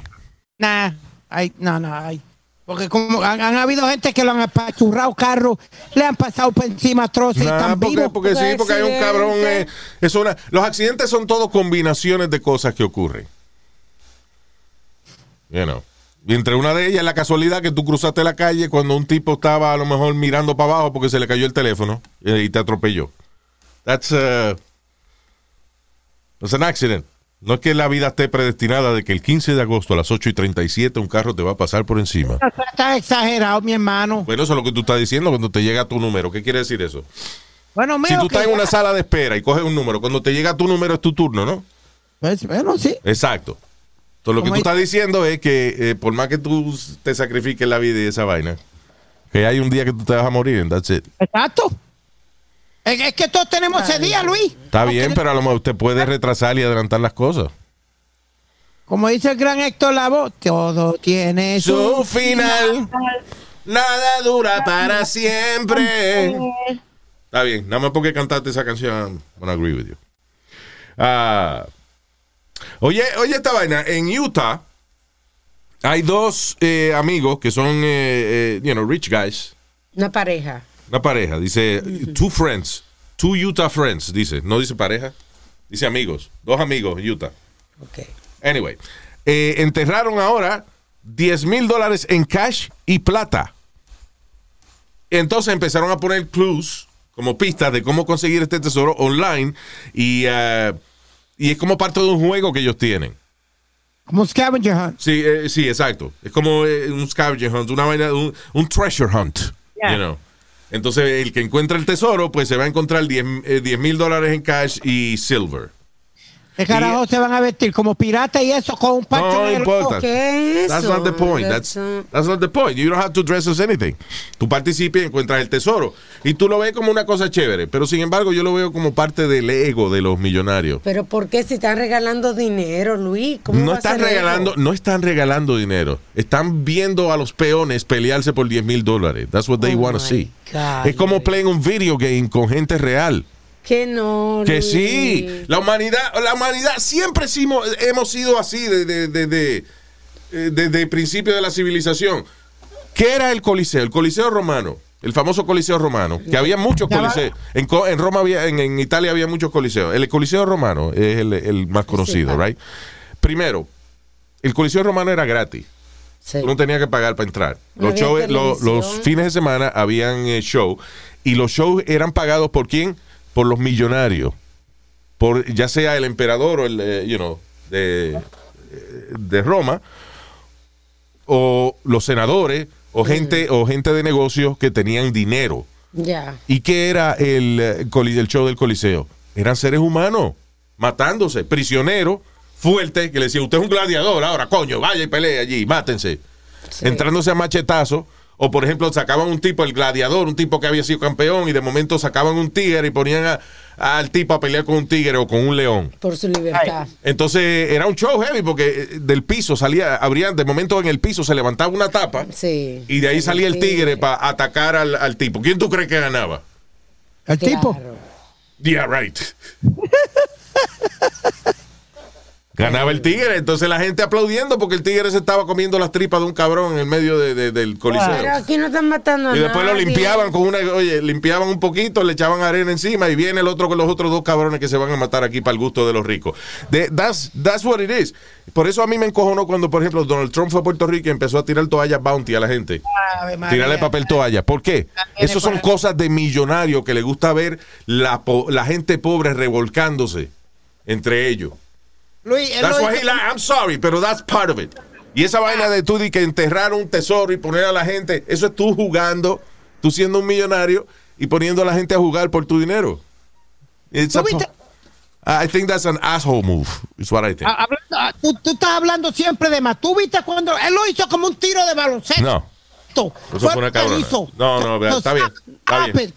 Speaker 4: Nah, ay, no, no, ay. Porque como han, han habido gente que lo han apachurrado carro, le han pasado por encima troces y
Speaker 1: Nah,
Speaker 4: están
Speaker 1: porque,
Speaker 4: vivos.
Speaker 1: porque sí,
Speaker 2: Porque
Speaker 1: hay un cabrón. eh, es una- los accidentes son todo combinaciones de cosas que ocurren. You know. Y entre una de ellas la casualidad que tú cruzaste la calle cuando un tipo estaba a lo mejor mirando para abajo porque se le cayó el teléfono eh, y te atropelló. That's, uh, that's an accident. No es que la vida esté predestinada de que el 15 de agosto a las 8 y 37 un carro te va a pasar por encima.
Speaker 4: Está exagerado, mi hermano.
Speaker 1: Bueno, eso es lo que tú estás diciendo cuando te llega tu número. ¿Qué quiere decir eso?
Speaker 4: Bueno,
Speaker 1: Si tú estás en una sala de espera y coges un número, cuando te llega tu número es tu turno, ¿no?
Speaker 4: Pues, bueno, sí.
Speaker 1: Exacto. Entonces, lo que tú estás diciendo es que eh, por más que tú te sacrifiques la vida y esa vaina, que hay un día que tú te vas a morir, and that's it.
Speaker 4: Exacto. Es, es que todos tenemos ese día, Luis.
Speaker 1: Está bien, pero a lo mejor usted puede retrasar y adelantar las cosas.
Speaker 4: Como dice el gran Héctor Lavoe, todo tiene su...
Speaker 1: Su final, nada dura para siempre. Está bien, nada más porque cantaste esa canción, gonna agree with you. Ah, oye, oye esta vaina, en Utah hay dos eh, amigos que son, eh, eh, you know, rich guys,
Speaker 2: Una pareja.
Speaker 1: una pareja, dice, two friends, two Utah friends, dice, no dice pareja, dice amigos, dos amigos en Utah.
Speaker 2: Ok.
Speaker 1: Anyway, enterraron ahora 10 mil dólares en cash y plata. Entonces empezaron a poner clues como pistas de cómo conseguir este tesoro online y, eh, y es como parte de un juego que ellos tienen.
Speaker 4: Como scavenger hunt.
Speaker 1: Sí, eh, sí, exacto. Es como eh, un scavenger hunt, una vaina, un, un treasure hunt.
Speaker 4: Yeah.
Speaker 1: You know. Entonces, el que encuentra el tesoro, pues se va a encontrar 10 mil dólares en cash y silver.
Speaker 4: ¿Qué carajo se van a vestir? Como pirata y eso, con un pancho
Speaker 1: No importa.
Speaker 2: ¿Qué es
Speaker 1: That's
Speaker 2: eso?
Speaker 1: not the point. That's,
Speaker 2: That's,
Speaker 1: that's not the point. You don't have to dress as anything. Tú participas y encuentras el tesoro. Y tú lo ves como una cosa chévere. Pero sin embargo, yo lo veo como parte del ego de los millonarios.
Speaker 2: Pero ¿por qué si están regalando dinero, Luis? ¿Cómo
Speaker 1: No
Speaker 2: va a
Speaker 1: están
Speaker 2: ser
Speaker 1: regalando, no están regalando dinero. Están viendo a los peones pelearse por 10 mil dólares. That's what they
Speaker 2: Oh
Speaker 1: want to
Speaker 2: my
Speaker 1: see.
Speaker 2: God,
Speaker 1: es como
Speaker 2: Luis.
Speaker 1: playing un video game con gente real.
Speaker 2: Que no.
Speaker 1: Que sí, la humanidad, la humanidad siempre hemos, hemos sido así desde de, de, eh, desde el principio de la civilización. ¿Qué era el Coliseo? El Coliseo romano, el famoso Coliseo romano, que había muchos coliseos. En, en Roma había, en, en Italia había muchos coliseos. El Coliseo romano es el, el más conocido,
Speaker 2: claro.
Speaker 1: right? Primero, el Coliseo romano era gratis.
Speaker 2: Sí.
Speaker 1: No tenías que pagar para entrar. Shows- los fines de semana habían eh, show y los shows eran pagados por quién? Por los millonarios. Por ya sea el emperador o el, eh, you know, de, de Roma o los senadores o gente o gente de negocios que tenían dinero. ¿Y qué era el, eh, el show del Coliseo? Eran seres humanos matándose, prisioneros, fuertes, que le decían, usted es un gladiador, ahora coño, vaya y pelee allí, mátense. Entrándose a machetazo. O por ejemplo, sacaban un tipo, el gladiador, un tipo que había sido campeón, y de momento sacaban un tigre y ponían a- al tipo a pelear con un tigre o con un león.
Speaker 2: Por su libertad.
Speaker 1: Entonces era un show heavy porque eh, del piso salía, habría, de momento en el piso se levantaba una tapa
Speaker 2: Sí.
Speaker 1: y de ahí
Speaker 2: Sí,
Speaker 1: salía el
Speaker 2: sí.
Speaker 1: tigre para atacar al, al tipo. ¿Quién tú crees que ganaba?
Speaker 4: El tipo.
Speaker 1: Yeah, right. Ganaba el tigre, entonces la gente aplaudiendo porque el tigre se estaba comiendo las tripas de un cabrón en el medio de- de- del coliseo.
Speaker 2: Pero aquí no están matando a
Speaker 1: Y después lo limpiaban con una, oye, limpiaban un poquito, le echaban arena encima y viene el otro con los otros dos cabrones que se van a matar aquí para el gusto de los ricos. De- that's, that's what it is. Por eso a mí me encojonó cuando, por ejemplo, Donald Trump fue a Puerto Rico y empezó a tirar toallas bounty a la gente. Tirarle papel toalla. ¿Por qué? Esas son cosas de millonarios que le gusta ver la, la gente pobre revolcándose entre ellos.
Speaker 4: Luis,
Speaker 1: That's why he li- I'm sorry, pero that's part of it. Y esa vaina de tú di que enterrar un tesoro y poner a la gente, eso es tú jugando, tú siendo un millonario y poniendo a la gente a jugar por tu dinero. It's a I think that's an asshole move. Is what I think.
Speaker 4: Ah, hablando- ah, tú, tú estás hablando siempre de más. ¿Tú viste cuando él lo hizo como un tiro de baloncesto?
Speaker 1: No, eso fue una cabrona. No, no, está bien, está
Speaker 4: stop
Speaker 1: bien.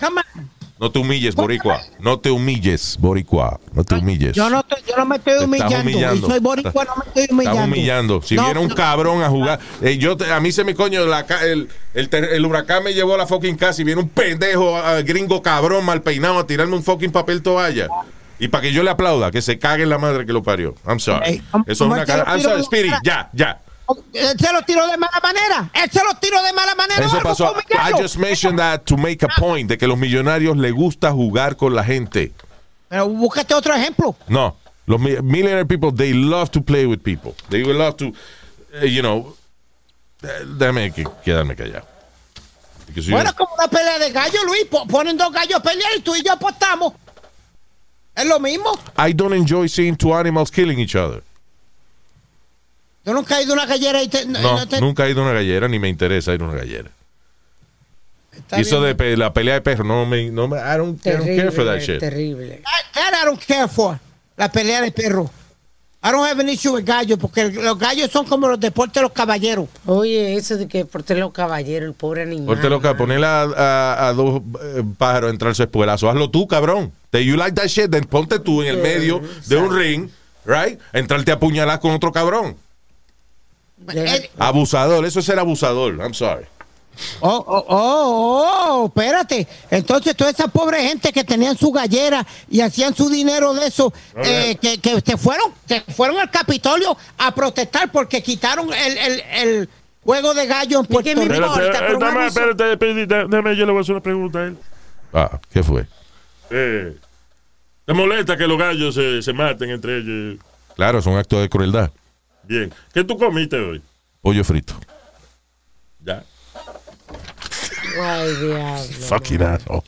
Speaker 4: On.
Speaker 1: no te humilles, boricua. No te humilles, boricua. No te humilles.
Speaker 4: Yo no, estoy- yo no me estoy
Speaker 1: Te
Speaker 4: humillando.
Speaker 1: humillando.
Speaker 4: Soy boricua, no me estoy humillando.
Speaker 1: Estás humillando. Si
Speaker 4: No,
Speaker 1: viene un cabrón a jugar, eh, yo te- a mí se me coño, la el, el, el huracán me llevó a la fucking casa y viene un pendejo gringo cabrón mal peinado a tirarme un fucking papel toalla. Y para que yo le aplauda, que se cague la madre que lo parió. I'm sorry.
Speaker 4: Ey, ¿cómo-
Speaker 1: Eso es una cara. I'm sorry,
Speaker 4: cara?
Speaker 1: ya, ya.
Speaker 4: Él se lo tiró de mala manera. Él se lo tiró de mala manera.
Speaker 1: Eso pasó. I just mentioned that to make a point de que los millonarios les gusta jugar con la gente.
Speaker 4: Pero búscate otro ejemplo.
Speaker 1: No, los mi- millionaire people, they love to play with people. They love to, eh, you know, eh, déjame que- quedarme callado.
Speaker 4: Bueno, como una pelea de gallos, Luis. Po- Ponen dos gallos a pelear y tú y yo apostamos. Es lo mismo.
Speaker 1: I don't enjoy seeing two animals killing each other.
Speaker 4: Yo nunca he ido a una gallera y te.
Speaker 1: No,
Speaker 4: no te-
Speaker 1: nunca he ido a una gallera ni me interesa ir a una gallera.
Speaker 4: Está
Speaker 1: Y eso de la pelea de perros, no me, no me, I don't, I don't care for that shit.
Speaker 2: terrible.
Speaker 4: That I don't care for. La pelea de perro. I don't have an issue with gallos, porque los gallos son como los deportes de los caballeros.
Speaker 2: Oye, eso de que por los caballero, el pobre animal.
Speaker 1: Ponte loca, ponerle a, a- a dos eh, pájaros a entrar su espuelazo. Hazlo tú, cabrón. Te you like that shit, then ponte tú en el medio de un ring, right? Entrarte a apuñalar con otro cabrón.
Speaker 2: De-
Speaker 1: Abusador, eso es ser abusador. I'm sorry.
Speaker 4: Oh, oh, oh, oh, espérate. Entonces, toda esa pobre gente que tenían su gallera y hacían su dinero de eso, eh, que, que se fueron, que fueron al Capitolio a protestar porque quitaron el, el, el juego de gallo en
Speaker 2: ¿Y qué
Speaker 4: Puerto
Speaker 2: me
Speaker 4: Rico.
Speaker 3: Espérate, eh,
Speaker 2: un
Speaker 3: espérate, dame, yo le voy a hacer una pregunta a él.
Speaker 1: Ah, ¿qué fue?
Speaker 3: Eh, ¿Te molesta que los gallos se, se maten entre ellos?
Speaker 1: Claro, son actos de crueldad.
Speaker 3: Bien. ¿Qué tú comiste hoy?
Speaker 1: Pollo frito.
Speaker 3: Ya.
Speaker 2: Ay, diablo.
Speaker 1: Fucking asshole.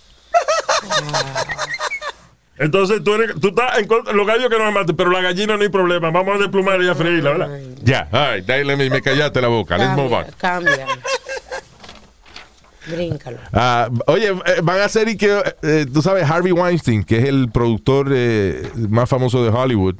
Speaker 3: Entonces tú, eres, tú estás en contra los gallos que no me maten, pero la gallina no hay problema. Vamos a desplumar y a freírla, ¿verdad?
Speaker 1: Ya, all right, dale, me, me callaste la boca. Let's move on.
Speaker 2: Cambia, cambia. Bríncalo.
Speaker 1: Ah, oye, eh, van a hacer y que, eh, tú sabes, Harvey Weinstein, que es el productor eh, más famoso de Hollywood,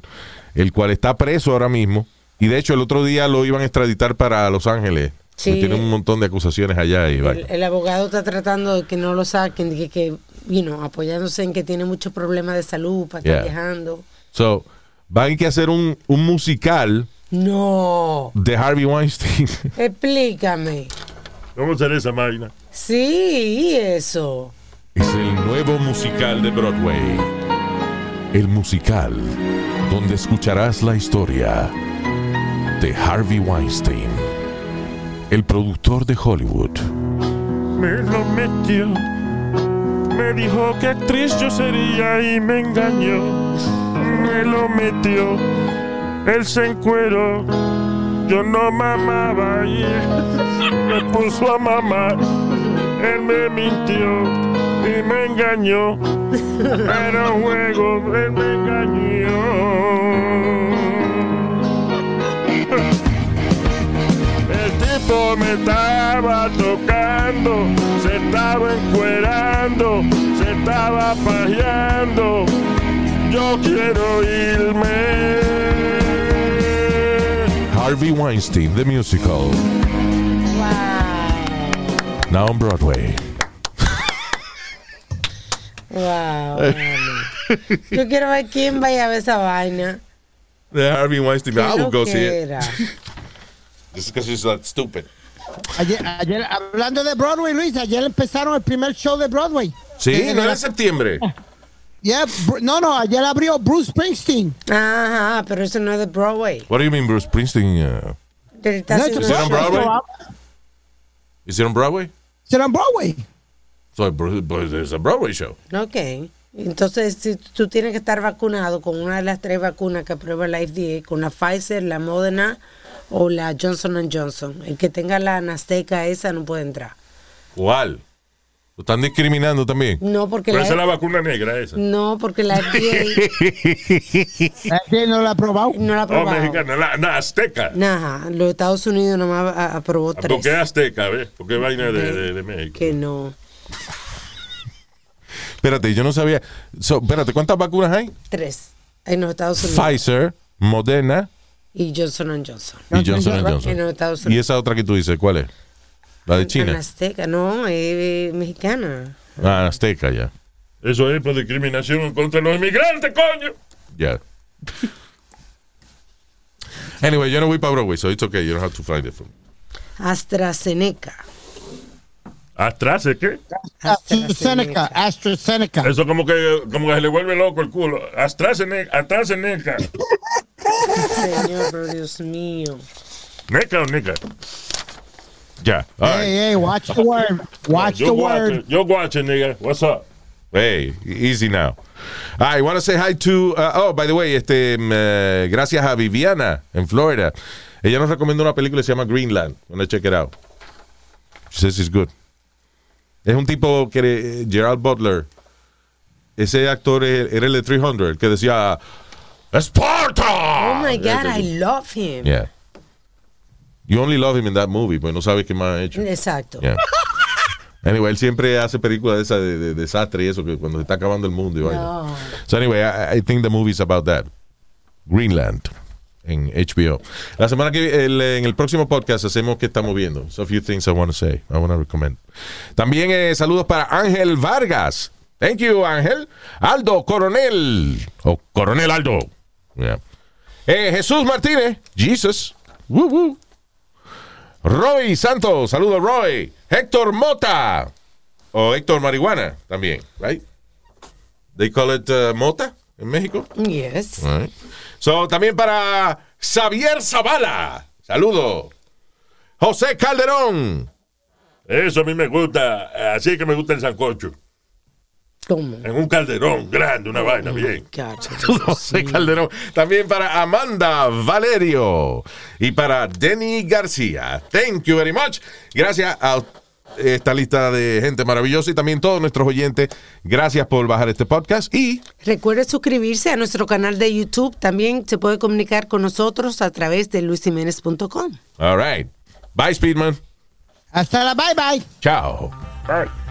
Speaker 1: el cual está preso ahora mismo. Y de hecho, el otro día lo iban a extraditar para Los Ángeles.
Speaker 2: Sí.
Speaker 1: Tiene un montón de acusaciones allá. Y
Speaker 2: El, el abogado está tratando de que no lo saquen, de que, que you know, apoyándose en que tiene muchos problemas de salud para estar
Speaker 1: Yeah.
Speaker 2: viajando.
Speaker 1: So, van a que hacer un, un musical
Speaker 2: No,
Speaker 1: de Harvey Weinstein.
Speaker 2: explícame.
Speaker 3: ¿Cómo será esa máquina?
Speaker 2: Sí, y eso.
Speaker 1: Es el nuevo musical de Broadway. El musical donde escucharás la historia de Harvey Weinstein, el productor de Hollywood.
Speaker 3: Me lo metió. Me dijo que actriz yo sería y me engañó. Me lo metió. Él se encueró. Yo no mamaba y me puso a mamar. Él me mintió y me engañó. Era un juego, él me engañó. Me estaba tocando, se estaba encuerando, se estaba pajeando. Yo quiero irme.
Speaker 1: Harvey Weinstein, the musical,
Speaker 2: Wow.
Speaker 1: now on Broadway.
Speaker 2: Wow. Yo quiero ver quién vaya a ver esa vaina.
Speaker 1: The Harvey Weinstein, I will go see it. Just because he's that stupid.
Speaker 4: Ayer, ayer, hablando de Broadway, Luis, ayer empezaron el primer show de Broadway.
Speaker 1: Sí,
Speaker 4: Eh,
Speaker 1: no era en septiembre.
Speaker 4: Yeah, no, no, ayer abrió Bruce Springsteen.
Speaker 2: Ajá, pero eso no es de Broadway.
Speaker 1: What do you mean, Bruce Springsteen? Uh,
Speaker 4: No,
Speaker 1: Is it on Broadway? is it on Broadway?
Speaker 4: Será en Broadway.
Speaker 1: So it's a Broadway show.
Speaker 2: Ok. Entonces, si tú tienes que estar vacunado con una de las tres vacunas que aprueba la FDA, con la Pfizer, la Moderna o la Johnson Johnson. El que tenga la Anasteca esa no puede entrar.
Speaker 1: ¿Cuál? Lo están discriminando también.
Speaker 2: No, porque
Speaker 3: Pero
Speaker 2: la,
Speaker 3: esa es la vacuna negra esa.
Speaker 2: no, porque la FDA
Speaker 4: Ayer no lo ha probado.
Speaker 2: no la ha
Speaker 3: Oh,
Speaker 2: aprobado.
Speaker 3: mexicana, la, la azteca.
Speaker 2: Ajá, los Estados Unidos nomás aprobó tres.
Speaker 3: Porque es azteca, ¿ves? Porque es vaina de, de, de México.
Speaker 2: Que no.
Speaker 1: Espérate, yo no sabía. So, espérate, ¿cuántas vacunas hay?
Speaker 2: Tres. En los Estados Unidos.
Speaker 1: Pfizer, Moderna
Speaker 2: Y Johnson Johnson.
Speaker 1: y Johnson
Speaker 2: En los
Speaker 1: Johnson.
Speaker 2: Estados
Speaker 1: Y
Speaker 2: Unidos.
Speaker 1: esa otra que tú dices, ¿cuál es? La de China.
Speaker 2: Anasteca, no, es mexicana.
Speaker 1: Ah, Azteca, ya.
Speaker 3: Eso es por discriminación contra los inmigrantes, coño.
Speaker 1: Ya. Anyway, yo no voy para Broadway, so it's okay. You don't have to find it for me.
Speaker 2: AstraZeneca.
Speaker 3: ¿Atrás es qué?
Speaker 4: AstraZeneca, AstraZeneca.
Speaker 3: Eso como que, como que se le vuelve loco el culo. AstraZeneca. AstraZeneca.
Speaker 2: Señor, Dios mío.
Speaker 3: ¿Neca o neca?
Speaker 1: Ya. Right.
Speaker 4: Hey, hey, watch the word. Watch
Speaker 3: Yo
Speaker 4: the
Speaker 3: watch
Speaker 4: word.
Speaker 3: it. Yo watch it, nigga. What's up?
Speaker 1: Hey, easy now. I want to say hi to. uh, oh, by the way, este, eh, gracias a Viviana en Florida. Ella nos recomendó una película que se llama Greenland. Wanna check it out. She says it's good. Es un tipo que eh, Gerald Butler. Ese actor era el de 300, el que decía Sparta.
Speaker 2: Oh my God, I love him.
Speaker 1: Yeah. You only love him in that movie, pues no sabes qué más ha hecho.
Speaker 2: Exacto.
Speaker 1: Yeah. Anyway, él siempre hace películas de esas de, de desastre y eso, que cuando se está acabando el mundo y.
Speaker 2: No.
Speaker 1: So anyway, I, I think the movie is about that. Greenland. En HBO. La semana que el- en el próximo podcast hacemos qué estamos viendo. So a few things I want to say. I want to recommend. También eh, saludos para Ángel Vargas. Thank you, Ángel. Aldo Coronel. O Coronel Aldo. Yeah. Eh, Jesús Martínez. Jesus. Woo, woo. Roy Santos. Saludos, Roy. Héctor Mota. O Héctor Marihuana también, right? They call it uh, Mota en México.
Speaker 2: Yes.
Speaker 1: All right. So, también para Xavier Zavala. Saludo. José Calderón.
Speaker 3: Eso a mí me gusta. Así que me gusta el sancocho.
Speaker 2: ¿Cómo?
Speaker 3: En un calderón grande, una vaina bien.
Speaker 1: José Calderón. También para Amanda Valerio. Y para Denny García. Thank you very much. Gracias a esta lista de gente maravillosa y también todos nuestros oyentes. Gracias por bajar este podcast. Y
Speaker 2: Recuerde suscribirse a nuestro canal de YouTube. También se puede comunicar con nosotros a través de luisiménez.com.
Speaker 1: all right. Bye, Speedman.
Speaker 4: Hasta la bye bye.
Speaker 1: Chao.
Speaker 3: Bye.